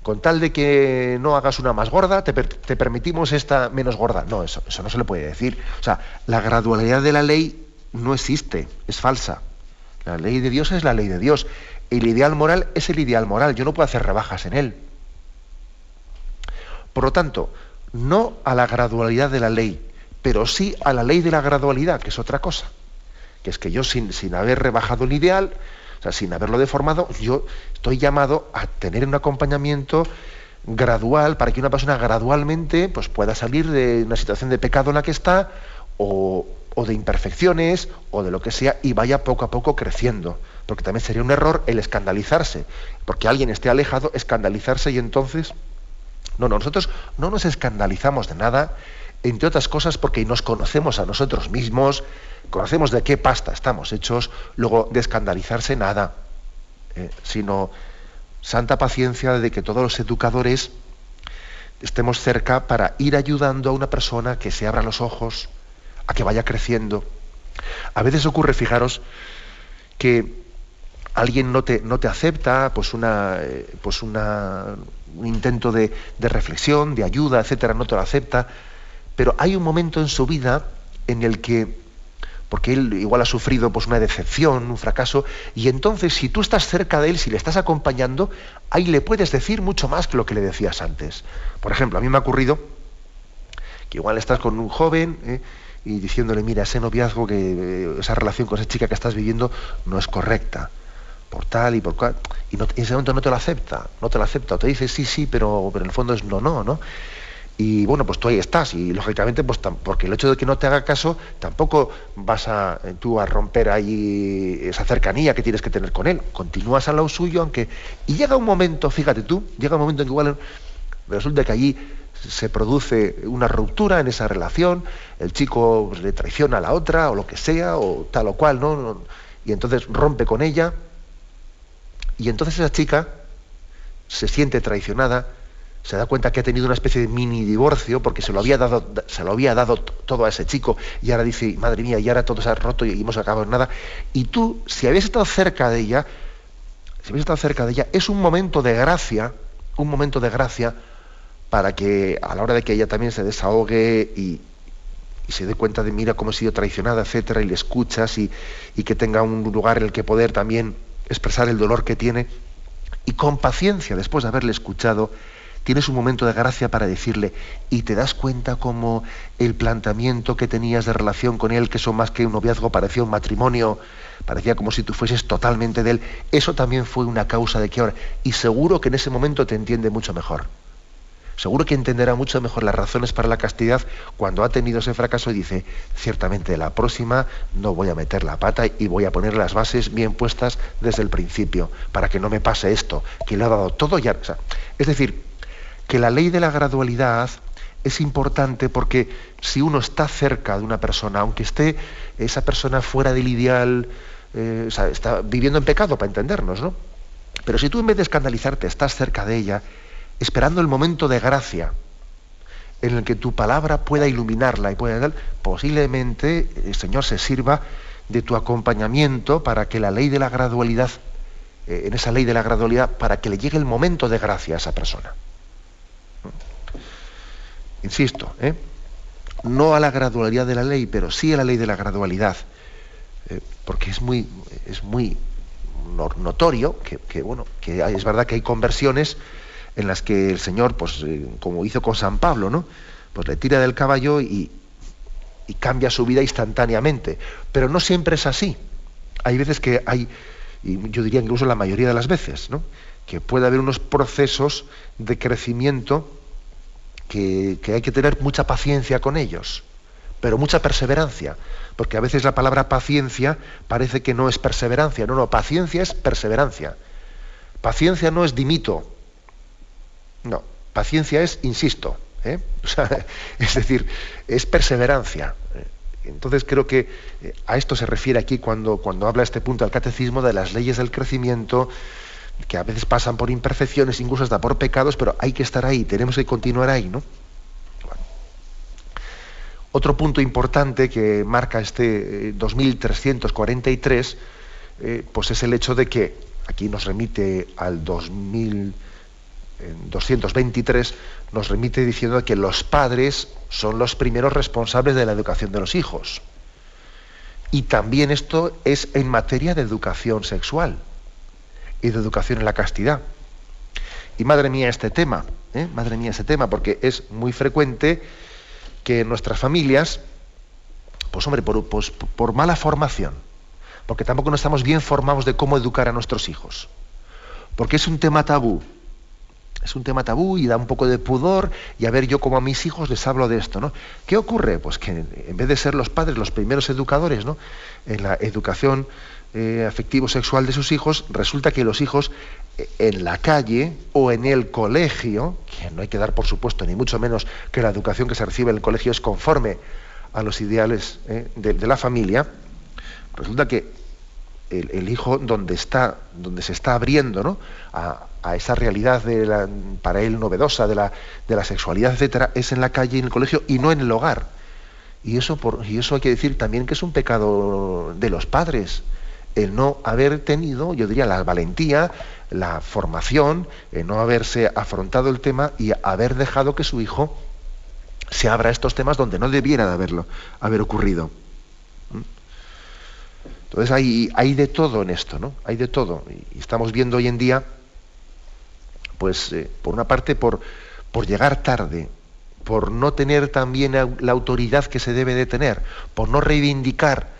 [SPEAKER 1] Con tal de que no hagas una más gorda, te, permitimos esta menos gorda. No, eso, eso no se le puede decir. O sea, la gradualidad de la ley no existe, es falsa. La ley de Dios es la ley de Dios. El ideal moral es el ideal moral. Yo no puedo hacer rebajas en él. Por lo tanto, no a la gradualidad de la ley, pero sí a la ley de la gradualidad, que es otra cosa. Que es que yo sin, haber rebajado el ideal, o sea, sin haberlo deformado, yo estoy llamado a tener un acompañamiento gradual para que una persona gradualmente pues, pueda salir de una situación de pecado en la que está o, o de imperfecciones o de lo que sea y vaya poco a poco creciendo. Porque también sería un error el escandalizarse, porque alguien esté alejado, escandalizarse y entonces no, no, nosotros no nos escandalizamos de nada, entre otras cosas porque nos conocemos a nosotros mismos, conocemos de qué pasta estamos hechos, luego de escandalizarse nada, eh, sino santa paciencia de que todos los educadores estemos cerca para ir ayudando a una persona que se abra los ojos, a que vaya creciendo. A veces ocurre, fijaros, que alguien no te, no te acepta, pues una, eh, pues una, un intento de, reflexión, de ayuda, etcétera, no te lo acepta, pero hay un momento en su vida en el que, porque él igual ha sufrido pues, una decepción, un fracaso, y entonces si tú estás cerca de él, si le estás acompañando, ahí le puedes decir mucho más que lo que le decías antes. Por ejemplo, a mí me ha ocurrido que igual estás con un joven ¿eh? y diciéndole, mira, ese noviazgo, que eh, esa relación con esa chica que estás viviendo no es correcta por tal y por cual, y, en ese momento no te lo acepta, no te lo acepta, o te dice sí, sí, pero, pero en el fondo es no, no, ¿no? Y bueno, pues tú ahí estás, y lógicamente, pues porque el hecho de que no te haga caso, tampoco vas a eh, tú a romper ahí esa cercanía que tienes que tener con él. Continúas al lado suyo, aunque. Y llega un momento, fíjate tú, llega un momento en que igual resulta que allí se produce una ruptura en esa relación, el chico le traiciona a la otra, o lo que sea, o tal o cual, ¿no? Y entonces rompe con ella y entonces esa chica se siente traicionada, se da cuenta que ha tenido una especie de mini divorcio porque se lo había dado, se lo había dado todo a ese chico y ahora dice, madre mía, y ahora todo se ha roto y hemos acabado en nada. Y tú, si habías estado cerca de ella, si habéis estado cerca de ella, es un momento de gracia, un momento de gracia para que a la hora de que ella también se desahogue y, se dé cuenta de, mira cómo he sido traicionada, etcétera, y le escuchas y que tenga un lugar en el que poder también expresar el dolor que tiene, y con paciencia, después de haberle escuchado, tienes un momento de gracia para decirle, y te das cuenta como el planteamiento que tenías de relación con él, que son más que un noviazgo, parecía un matrimonio, parecía como si tú fueses totalmente de él, eso también fue una causa de que ahora, y seguro que en ese momento te entiende mucho mejor. Seguro que entenderá mucho mejor las razones para la castidad cuando ha tenido ese fracaso y dice, ciertamente la próxima no voy a meter la pata y voy a poner las bases bien puestas desde el principio, para que no me pase esto, que le ha dado todo ya. es decir, que la ley de la gradualidad es importante porque si uno está cerca de una persona, aunque esté esa persona fuera del ideal, eh, está viviendo en pecado, para entendernos, ¿no? Pero si tú en vez de escandalizarte estás cerca de ella, esperando el momento de gracia en el que tu palabra pueda iluminarla y pueda posiblemente el Señor se sirva de tu acompañamiento para que la ley de la gradualidad, eh, en esa ley de la gradualidad, para que le llegue el momento de gracia a esa persona. Insisto, ¿eh? no a la gradualidad de la ley, pero sí a la ley de la gradualidad, eh, porque es muy, es muy notorio que, bueno, que es verdad que hay conversiones en las que el Señor, pues eh, como hizo con San Pablo, ¿no? Pues le tira del caballo y, y cambia su vida instantáneamente. Pero no siempre es así. Hay veces que hay, y yo diría incluso la mayoría de las veces, ¿no? que puede haber unos procesos de crecimiento que, hay que tener mucha paciencia con ellos, pero mucha perseverancia, porque a veces la palabra paciencia parece que no es perseverancia, no, no, paciencia es perseverancia. Paciencia no es dimito, no, paciencia es insisto, ¿eh? [laughs] es decir, es perseverancia. Entonces creo que eh, a esto se refiere aquí cuando, cuando habla este punto del catecismo de las leyes del crecimiento, que a veces pasan por imperfecciones, incluso hasta por pecados, pero hay que estar ahí, tenemos que continuar ahí, ¿no? Otro punto importante que marca este 2343, eh, eh, pues es el hecho de que aquí nos remite al 2223, nos remite diciendo que los padres son los primeros responsables de la educación de los hijos. Y también esto es en materia de educación sexual y de educación en la castidad. Y madre mía este tema, ¿eh? madre mía este tema, porque es muy frecuente que en nuestras familias, pues hombre, por, pues, por mala formación, porque tampoco no estamos bien formados de cómo educar a nuestros hijos, porque es un tema tabú, es un tema tabú y da un poco de pudor y a ver yo como a mis hijos les hablo de esto, ¿no? ¿Qué ocurre? Pues que en vez de ser los padres los primeros educadores, ¿no? En la educación eh, afectivo sexual de sus hijos, resulta que los hijos eh, en la calle o en el colegio, que no hay que dar por supuesto ni mucho menos que la educación que se recibe en el colegio es conforme a los ideales eh, de, la familia, resulta que el, hijo donde está, donde se está abriendo ¿no? a, esa realidad para él novedosa de la, sexualidad, etcétera, es en la calle en el colegio y no en el hogar. Y eso, por, y eso hay que decir también que es un pecado de los padres el no haber tenido, yo diría, la valentía, la formación, el no haberse afrontado el tema y haber dejado que su hijo se abra a estos temas donde no debiera de haberlo, haber ocurrido. ¿Mm? Entonces hay de todo en esto, ¿no? Hay de todo. Y estamos viendo hoy en día, pues, eh, por una parte, por, por llegar tarde, por no tener también la autoridad que se debe de tener, por no reivindicar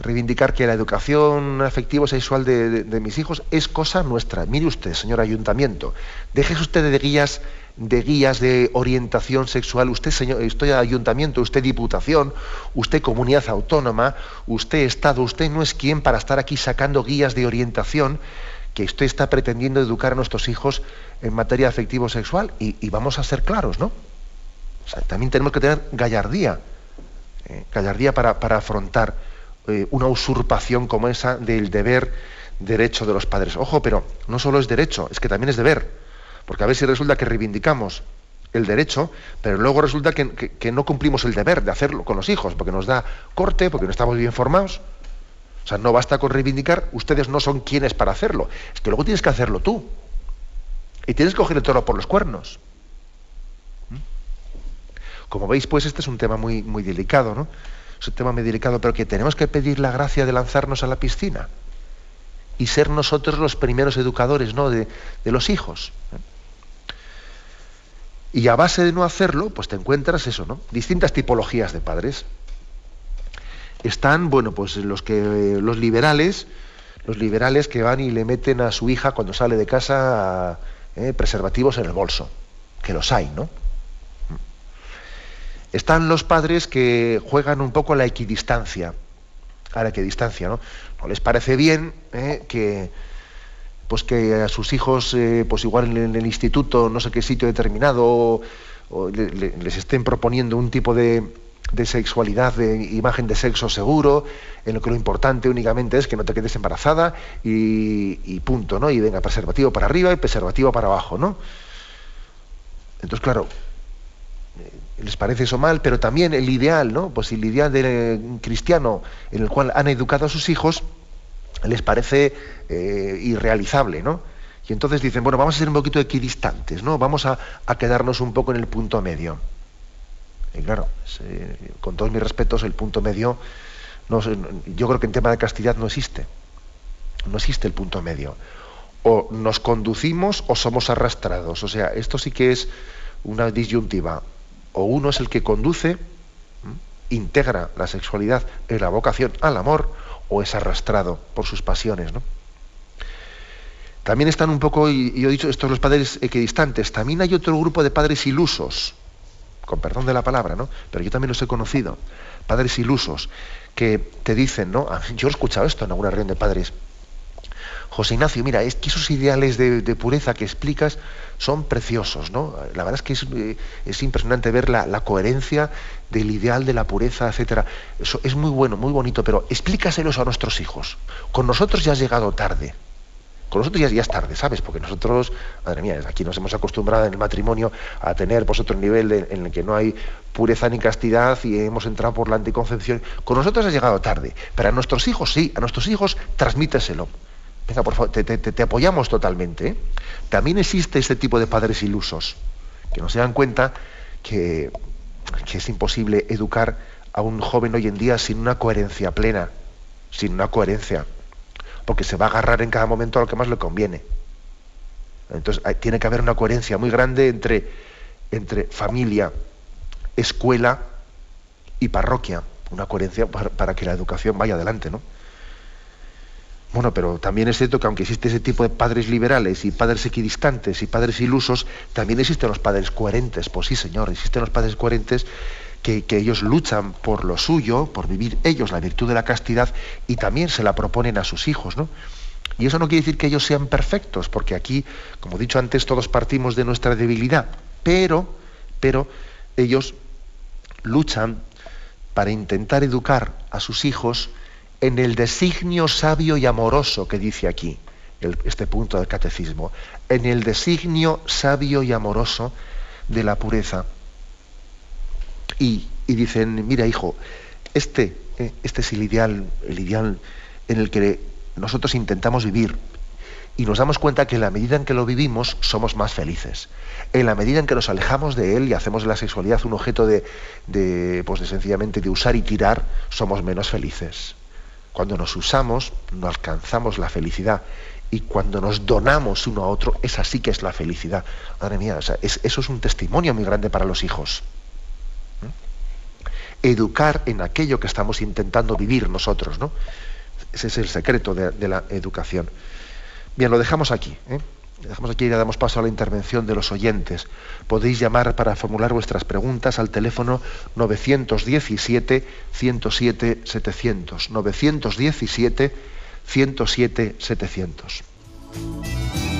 [SPEAKER 1] reivindicar que la educación afectivo-sexual de, mis hijos es cosa nuestra. Mire usted, señor ayuntamiento, déjese usted de guías de guías de orientación sexual, usted señor, estoy ayuntamiento, usted diputación, usted comunidad autónoma, usted Estado, usted no es quien para estar aquí sacando guías de orientación que usted está pretendiendo educar a nuestros hijos en materia afectivo-sexual. Y, vamos a ser claros, ¿no? también tenemos que tener gallardía, eh, gallardía para, para afrontar eh, una usurpación como esa del deber derecho de los padres. Ojo, pero no solo es derecho, es que también es deber. Porque a ver si resulta que reivindicamos el derecho, pero luego resulta que, no cumplimos el deber de hacerlo con los hijos, porque nos da corte, porque no estamos bien formados. O sea, no basta con reivindicar, ustedes no son quienes para hacerlo. Es que luego tienes que hacerlo tú. Y tienes que coger el toro por los cuernos. ¿Mm? Como veis, pues este es un tema muy, muy delicado, ¿no? Es un tema muy delicado, pero que tenemos que pedir la gracia de lanzarnos a la piscina y ser nosotros los primeros educadores ¿no? de, los hijos. ¿eh? Y a base de no hacerlo, pues te encuentras eso, ¿no? Distintas tipologías de padres. Están, bueno, pues los que los liberales, los liberales que van y le meten a su hija cuando sale de casa ¿eh? preservativos en el bolso, que los hay, ¿no? Están los padres que juegan un poco a la equidistancia, a la equidistancia, ¿no? no les parece bien eh, que pues que a sus hijos eh, pues igual en el instituto no sé qué sitio determinado les estén proponiendo un tipo de, sexualidad de imagen de sexo seguro en lo que lo importante únicamente es que no te quedes embarazada y, punto no y venga preservativo para arriba y preservativo para abajo no entonces claro les parece eso mal, pero también el ideal, ¿no? Pues el ideal del cristiano en el cual han educado a sus hijos les parece eh, irrealizable, ¿no? Y entonces dicen, bueno, vamos a ser un poquito equidistantes, ¿no? Vamos a, quedarnos un poco en el punto medio. Y claro, con todos mis respetos, el punto medio, no, yo creo que en tema de castidad no existe. No existe el punto medio. O nos conducimos o somos arrastrados. O sea, esto sí que es una disyuntiva o uno es el que conduce, integra la sexualidad en la vocación al amor, o es arrastrado por sus pasiones. ¿no? También están un poco, y yo he dicho, estos los padres equidistantes, también hay otro grupo de padres ilusos, con perdón de la palabra, ¿no? Pero yo también los he conocido, padres ilusos, que te dicen, ¿no? Yo he escuchado esto en alguna reunión de padres. José Ignacio, mira, es que esos ideales de pureza que explicas, son preciosos, ¿no? La verdad es que es, eh, impresionante ver la, coherencia del ideal de la pureza, etcétera. Eso es muy bueno, muy bonito, pero explícaselos a nuestros hijos. Con nosotros ya has llegado tarde. Con nosotros ya, es tarde, ¿sabes? Porque nosotros, madre mía, aquí nos hemos acostumbrado en el matrimonio a tener pues, otro nivel en el que no hay pureza ni castidad y hemos entrado por la anticoncepción. Con nosotros has llegado tarde, pero a nuestros hijos sí, a nuestros hijos transmíteselo. Venga, por favor, te, apoyamos totalmente. ¿eh? También existe este tipo de padres ilusos, que no se dan cuenta que, es imposible educar a un joven hoy en día sin una coherencia plena, sin una coherencia, porque se va a agarrar en cada momento a lo que más le conviene. Entonces tiene que haber una coherencia muy grande entre, entre familia, escuela y parroquia, una coherencia para, para que la educación vaya adelante, ¿no? Bueno, pero también es cierto que aunque existe ese tipo de padres liberales y padres equidistantes y padres ilusos, también existen los padres coherentes. Pues sí, señor, existen los padres coherentes que, ellos luchan por lo suyo, por vivir ellos la virtud de la castidad y también se la proponen a sus hijos, ¿no? Y eso no quiere decir que ellos sean perfectos, porque aquí, como he dicho antes, todos partimos de nuestra debilidad, pero, pero ellos luchan para intentar educar a sus hijos en el designio sabio y amoroso que dice aquí este punto del catecismo, en el designio sabio y amoroso de la pureza. Y, dicen, mira hijo, este, eh, este es el ideal, el ideal en el que nosotros intentamos vivir. Y nos damos cuenta que en la medida en que lo vivimos somos más felices. En la medida en que nos alejamos de él y hacemos de la sexualidad un objeto de, pues de sencillamente de usar y tirar, somos menos felices. Cuando nos usamos, no alcanzamos la felicidad. Y cuando nos donamos uno a otro, esa sí que es la felicidad. Madre mía, eso es un testimonio muy grande para los hijos. Educar en aquello que estamos intentando vivir nosotros, ¿no? Ese es el secreto de, la educación. Bien, lo dejamos aquí. ¿eh? Dejamos aquí y damos paso a la intervención de los oyentes. Podéis llamar para formular vuestras preguntas al teléfono 917-107-700. 917-107-700.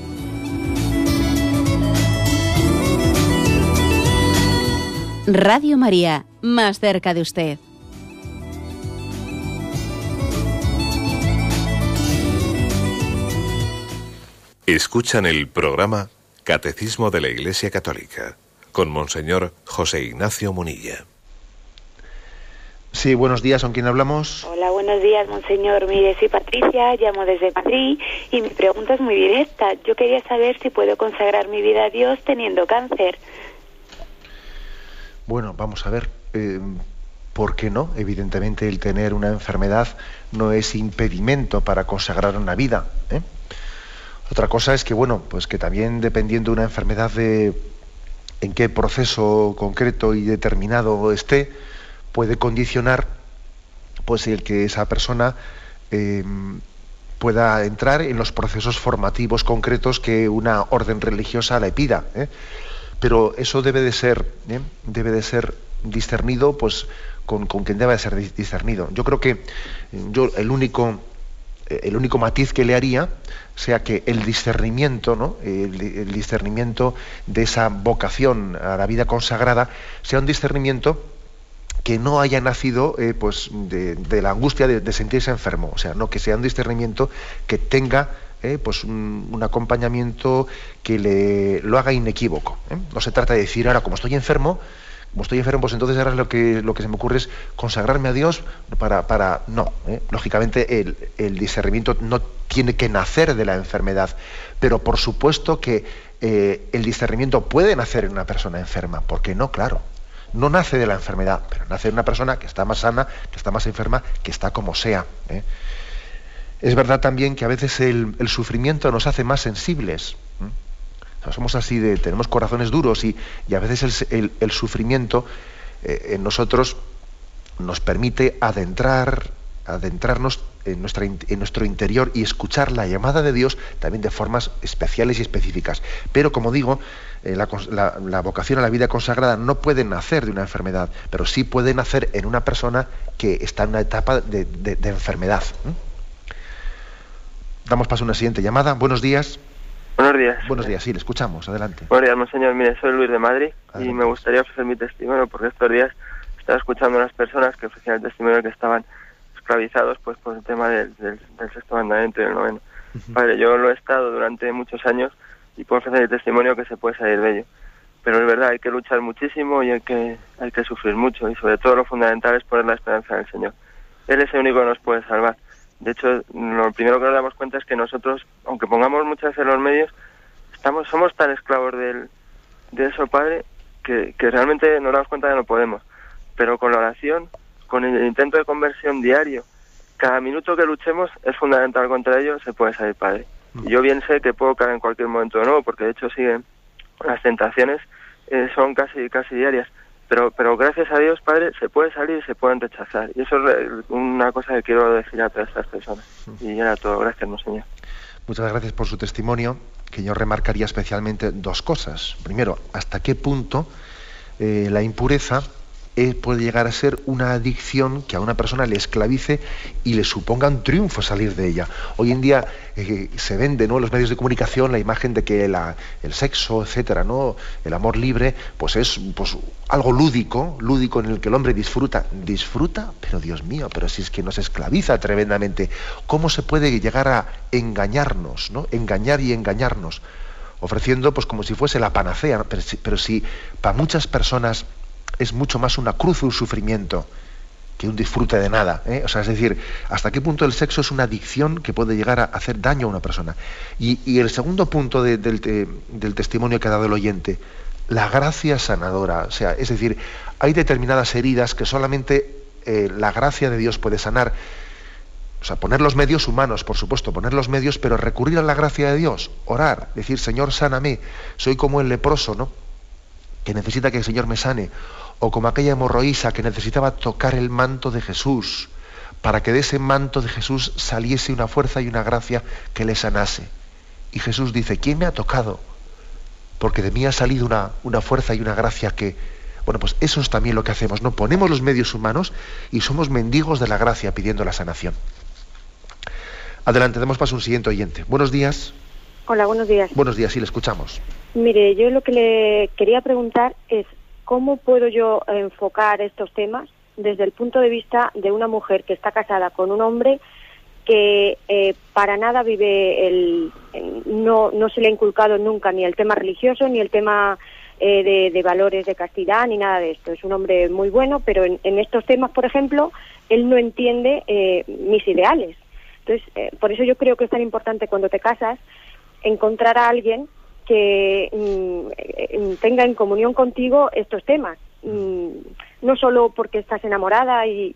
[SPEAKER 3] Radio María, más cerca de usted.
[SPEAKER 2] Escuchan el programa Catecismo de la Iglesia Católica con Monseñor José Ignacio Munilla.
[SPEAKER 1] Sí, buenos días, ¿con quién hablamos?
[SPEAKER 4] Hola, buenos días, Monseñor. Mire, soy Patricia, llamo desde Madrid y mi pregunta es muy directa. Yo quería saber si puedo consagrar mi vida a Dios teniendo cáncer.
[SPEAKER 1] Bueno, vamos a ver. Eh, ¿Por qué no? Evidentemente el tener una enfermedad no es impedimento para consagrar una vida. ¿eh? Otra cosa es que, bueno, pues que también dependiendo de una enfermedad de en qué proceso concreto y determinado esté, puede condicionar pues el que esa persona eh, pueda entrar en los procesos formativos concretos que una orden religiosa le pida. ¿eh? Pero eso debe de ser, ¿eh? debe de ser discernido, pues con, con, quien debe de ser discernido. Yo creo que yo el único el único matiz que le haría sea que el discernimiento, ¿no? el, discernimiento de esa vocación a la vida consagrada sea un discernimiento que no haya nacido eh, pues de, la angustia de, sentirse enfermo, o sea, no que sea un discernimiento que tenga eh, pues un, acompañamiento que le lo haga inequívoco. ¿eh? No se trata de decir ahora como estoy enfermo, como estoy enfermo, pues entonces ahora lo que, lo que se me ocurre es consagrarme a Dios para... para no, ¿eh? lógicamente el, discernimiento no tiene que nacer de la enfermedad, pero por supuesto que el discernimiento puede nacer en una persona enferma, ¿por qué no? Claro. No nace de la enfermedad, pero nace en una persona que está más sana, que está más enferma, que está como sea. Es verdad también que a veces el, sufrimiento nos hace más sensibles somos así de, tenemos corazones duros y, a veces el, sufrimiento eh, en nosotros nos permite adentrar, adentrarnos en, nuestra, en nuestro interior y escuchar la llamada de Dios también de formas especiales y específicas. Pero como digo, eh, la, vocación a la vida consagrada no puede nacer de una enfermedad, pero sí puede nacer en una persona que está en una etapa de, enfermedad. Damos paso a una siguiente llamada. Buenos días.
[SPEAKER 5] Buenos días.
[SPEAKER 1] Buenos días, sí, le escuchamos, adelante.
[SPEAKER 5] Buenos días, monseñor. Mire, soy Luis de Madrid y me gustaría ofrecer mi testimonio porque estos días estaba escuchando a unas personas que ofrecían el testimonio que estaban esclavizados pues por el tema del, sexto mandamiento y del noveno. Padre, yo lo he estado durante muchos años y puedo ofrecer el testimonio que se puede salir de ello. Pero es verdad, hay que luchar muchísimo y hay que, hay que sufrir mucho y sobre todo lo fundamental es poner la esperanza en el Señor. Él es el único que nos puede salvar. De hecho, lo primero que nos damos cuenta es que nosotros, aunque pongamos muchas en los medios, estamos, somos tan esclavos del, de eso, Padre, que, que realmente nos damos cuenta que no podemos. Pero con la oración, con el intento de conversión diario, cada minuto que luchemos es fundamental contra ello, se puede salir, Padre. Y yo bien sé que puedo caer en cualquier momento de nuevo, porque de hecho siguen las tentaciones, eh, son casi, casi diarias pero, pero gracias a Dios, Padre, se puede salir y se pueden rechazar. Y eso es una cosa que quiero decir a todas estas personas. Y era todo. Gracias, Monseñor.
[SPEAKER 1] Muchas gracias por su testimonio, que yo remarcaría especialmente dos cosas. Primero, hasta qué punto eh, la impureza eh, puede llegar a ser una adicción que a una persona le esclavice y le suponga un triunfo salir de ella. Hoy en día eh, se vende ¿no? en los medios de comunicación la imagen de que el sexo, etcétera, ¿no? el amor libre, pues es pues, algo lúdico, lúdico en el que el hombre disfruta. Disfruta, pero Dios mío, pero si es que nos esclaviza tremendamente. ¿Cómo se puede llegar a engañarnos, ¿no? engañar y engañarnos? ofreciendo pues como si fuese la panacea, pero pero si para muchas personas es mucho más una cruz, un sufrimiento, que un disfrute de nada. ¿eh? O sea, es decir, hasta qué punto el sexo es una adicción que puede llegar a hacer daño a una persona. Y, el segundo punto del, testimonio que ha dado el oyente, la gracia sanadora. O sea, es decir, hay determinadas heridas que solamente eh, la gracia de Dios puede sanar. O sea, poner los medios humanos, por supuesto, poner los medios, pero recurrir a la gracia de Dios, orar, decir, Señor, sáname, soy como el leproso, ¿no? Que necesita que el Señor me sane. O como aquella hemorroísa que necesitaba tocar el manto de Jesús, para que de ese manto de Jesús saliese una fuerza y una gracia que le sanase. Y Jesús dice, ¿quién me ha tocado? Porque de mí ha salido una, una fuerza y una gracia que, bueno, pues eso es también lo que hacemos, ¿no? Ponemos los medios humanos y somos mendigos de la gracia pidiendo la sanación. Adelante, demos paso a un siguiente oyente. Buenos días.
[SPEAKER 6] Hola, buenos días.
[SPEAKER 1] Buenos días, sí, le escuchamos.
[SPEAKER 6] Mire, yo lo que le quería preguntar es cómo puedo yo enfocar estos temas desde el punto de vista de una mujer que está casada con un hombre que eh, para nada vive el, no, no se le ha inculcado nunca ni el tema religioso ni el tema eh, de, valores de castidad ni nada de esto. Es un hombre muy bueno, pero en, estos temas, por ejemplo, él no entiende eh, mis ideales. Entonces, por eso yo creo que es tan importante cuando te casas encontrar a alguien que mm, tenga en comunión contigo estos temas. Mm, no solo porque estás enamorada y,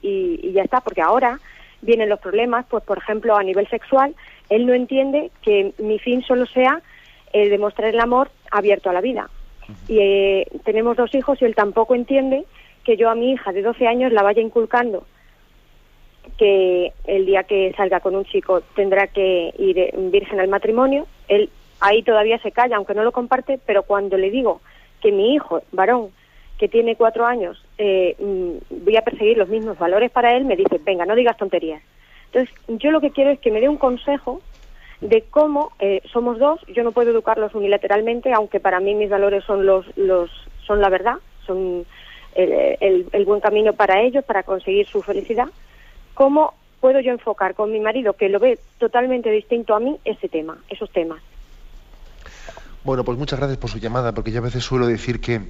[SPEAKER 6] ya está, porque ahora vienen los problemas, pues por ejemplo a nivel sexual, él no entiende que mi fin solo sea eh, demostrar el amor abierto a la vida. Y eh, tenemos dos hijos y él tampoco entiende que yo a mi hija de 12 años la vaya inculcando que el día que salga con un chico tendrá que ir eh, virgen al matrimonio. Él ahí todavía se calla, aunque no lo comparte, pero cuando le digo que mi hijo, varón, que tiene cuatro años, eh, mm, voy a perseguir los mismos valores para él, me dice, venga, no digas tonterías. Entonces, yo lo que quiero es que me dé un consejo de cómo eh, somos dos, yo no puedo educarlos unilateralmente, aunque para mí mis valores son los, los son la verdad, son el, el buen camino para ellos, para conseguir su felicidad. ¿Cómo puedo yo enfocar con mi marido, que lo ve totalmente distinto a mí, ese tema, esos temas?
[SPEAKER 1] Bueno, pues muchas gracias por su llamada, porque yo a veces suelo decir que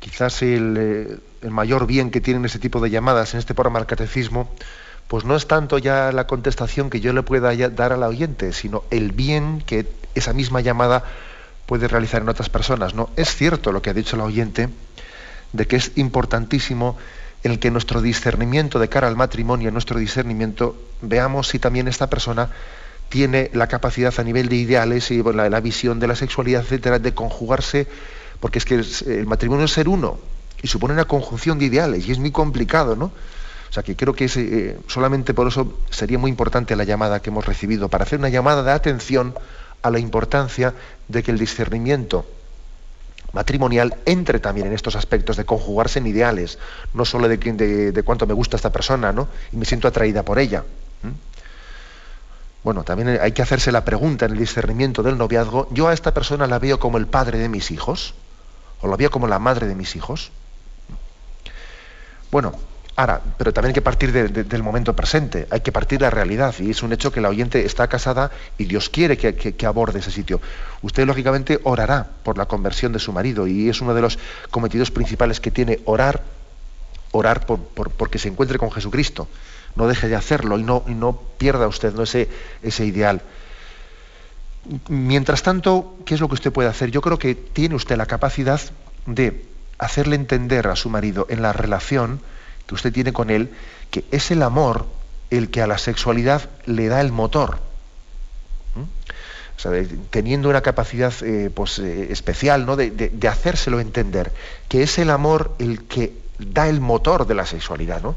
[SPEAKER 1] quizás eh, el, mayor bien que tienen ese tipo de llamadas en este programa del catecismo, pues no es tanto ya la contestación que yo le pueda dar al oyente, sino el bien que esa misma llamada puede realizar en otras personas. ¿no? Es cierto lo que ha dicho el oyente, de que es importantísimo el que nuestro discernimiento de cara al matrimonio, nuestro discernimiento, veamos si también esta persona tiene la capacidad a nivel de ideales y la, visión de la sexualidad, etcétera, de conjugarse porque es que el matrimonio es ser uno y supone una conjunción de ideales y es muy complicado, ¿no? O sea que creo que eh, solamente por eso sería muy importante la llamada que hemos recibido, para hacer una llamada de atención a la importancia de que el discernimiento matrimonial entre también en estos aspectos de conjugarse en ideales, no solo de, de, cuánto me gusta esta persona, ¿no? Y me siento atraída por ella. Bueno, también hay que hacerse la pregunta en el discernimiento del noviazgo, ¿yo a esta persona la veo como el padre de mis hijos? o la veo como la madre de mis hijos. Bueno, ahora, pero también hay que partir del momento presente, hay que partir de la realidad, y es un hecho que la oyente está casada y Dios quiere que, aborde ese sitio. Usted, lógicamente, orará por la conversión de su marido, y es uno de los cometidos principales que tiene orar, orar por, porque se encuentre con Jesucristo. No deje de hacerlo y no, no pierda usted ¿no? ese, ese ideal. Mientras tanto, ¿qué es lo que usted puede hacer? Yo creo que tiene usted la capacidad de hacerle entender a su marido en la relación que usted tiene con él que es el amor el que a la sexualidad le da el motor. teniendo una capacidad eh, pues, eh, especial ¿no? de, hacérselo entender, que es el amor el que da el motor de la sexualidad, ¿no?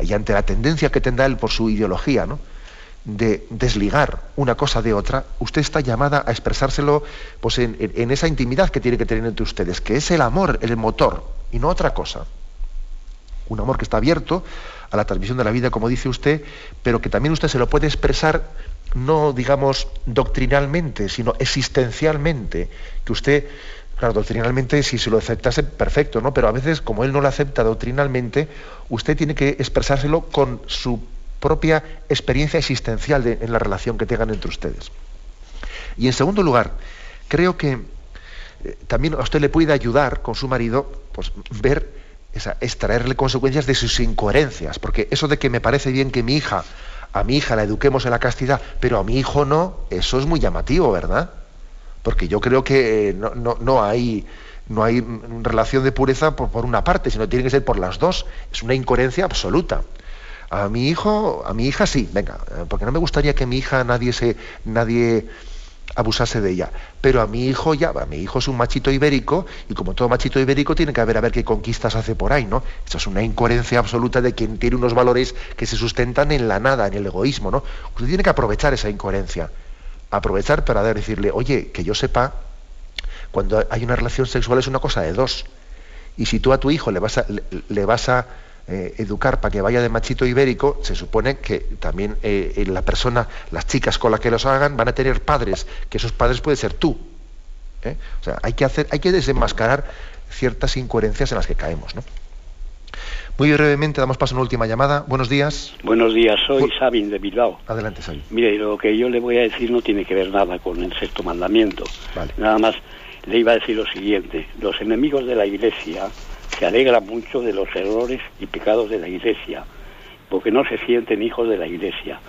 [SPEAKER 1] Y ante la tendencia que tendrá él por su ideología, ¿no? de desligar una cosa de otra, usted está llamada a expresárselo pues, en, esa intimidad que tiene que tener entre ustedes, que es el amor, el motor, y no otra cosa. Un amor que está abierto a la transmisión de la vida, como dice usted, pero que también usted se lo puede expresar no, digamos, doctrinalmente, sino existencialmente, que usted, claro, doctrinalmente si se lo aceptase, perfecto, ¿no? Pero a veces, como él no lo acepta doctrinalmente, usted tiene que expresárselo con su propia experiencia existencial en la relación que tengan entre ustedes. Y en segundo lugar, creo que eh, también a usted le puede ayudar con su marido, pues ver, esa, extraerle consecuencias de sus incoherencias, porque eso de que me parece bien que mi hija, a mi hija la eduquemos en la castidad, pero a mi hijo no, eso es muy llamativo, ¿verdad? Porque yo creo que no, no, hay no hay relación de pureza por, por, una parte, sino tiene que ser por las dos. Es una incoherencia absoluta. A mi hijo, a mi hija sí, venga, porque no me gustaría que mi hija nadie se, nadie abusase de ella. Pero a mi hijo ya, a mi hijo es un machito ibérico y como todo machito ibérico tiene que ver a ver qué conquistas hace por ahí, ¿no? Eso es una incoherencia absoluta de quien tiene unos valores que se sustentan en la nada, en el egoísmo, ¿no? Usted tiene que aprovechar esa incoherencia, aprovechar para decirle, oye, que yo sepa cuando hay una relación sexual es una cosa de dos. Y si tú a tu hijo le vas a, eh, educar para que vaya de machito ibérico, se supone que también eh, eh, la persona, las chicas con las que los hagan, van a tener padres, que esos padres pueden ser tú. O sea, hay que hacer, hay que desenmascarar ciertas incoherencias en las que caemos, ¿no? Muy brevemente damos paso a una última llamada. Buenos días.
[SPEAKER 7] Buenos días, soy Sabin de Bilbao.
[SPEAKER 1] Adelante, Sabin.
[SPEAKER 7] Mire, lo que yo le voy a decir no tiene que ver nada con el sexto mandamiento. Nada más le iba a decir lo siguiente, los enemigos de la Iglesia se alegran mucho de los errores y pecados de la Iglesia, porque no se sienten hijos de la Iglesia.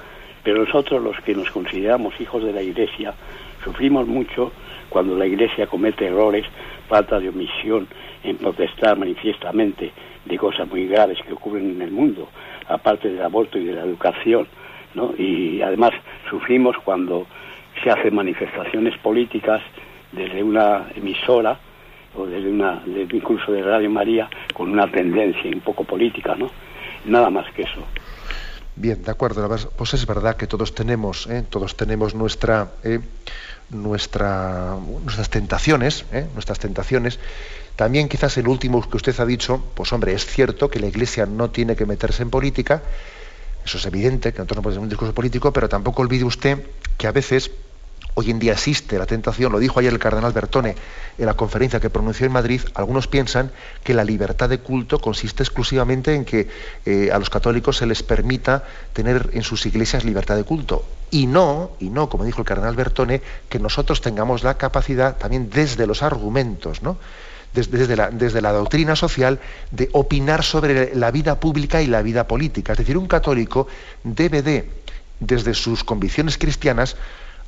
[SPEAKER 7] Pero nosotros los que nos consideramos hijos de la Iglesia, sufrimos mucho cuando la Iglesia comete errores, falta de omisión en protestar manifiestamente de cosas muy graves que ocurren en el mundo, aparte del aborto y de la educación. ¿no? Y además sufrimos cuando se hacen manifestaciones políticas desde una emisora o desde una incluso de Radio María con una tendencia un poco política, ¿no? Nada más que eso.
[SPEAKER 1] Bien, de acuerdo. Pues es verdad que todos tenemos, ¿eh? todos tenemos nuestra, ¿eh? nuestra, nuestras tentaciones, ¿eh? nuestras tentaciones. También quizás el último que usted ha dicho, pues hombre, es cierto que la Iglesia no tiene que meterse en política. Eso es evidente, que nosotros no podemos hacer un discurso político, pero tampoco olvide usted que a veces Hoy en día existe la tentación, lo dijo ayer el cardenal Bertone en la conferencia que pronunció en Madrid, algunos piensan que la libertad de culto consiste exclusivamente en que eh, a los católicos se les permita tener en sus iglesias libertad de culto. Y no, y no, como dijo el cardenal Bertone, que nosotros tengamos la capacidad también desde los argumentos, ¿no? Desde, la, doctrina social, de opinar sobre la vida pública y la vida política. Es decir, un católico debe de, desde sus convicciones cristianas,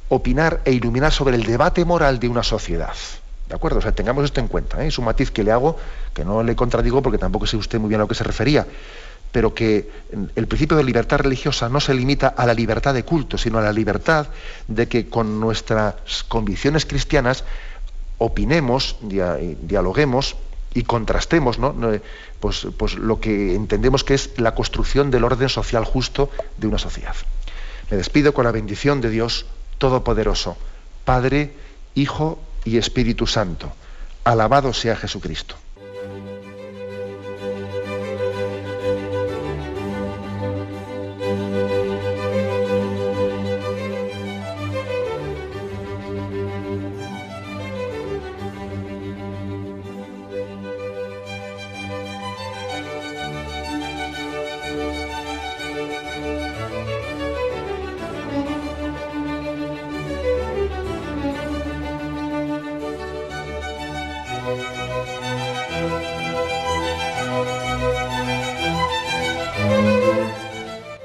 [SPEAKER 1] opinar e iluminar sobre el debate moral de una sociedad. ¿De acuerdo? O sea, tengamos esto en cuenta. ¿eh? Es un matiz que le hago, que no le contradigo porque tampoco sé usted muy bien a lo que se refería, pero que el principio de libertad religiosa no se limita a la libertad de culto, sino a la libertad de que con nuestras convicciones cristianas opinemos, dialoguemos y contrastemos ¿no? pues, pues lo que entendemos que es la construcción del orden social justo de una sociedad. Me despido con la bendición de Dios Todopoderoso, Padre, Hijo y Espíritu Santo. Alabado sea Jesucristo.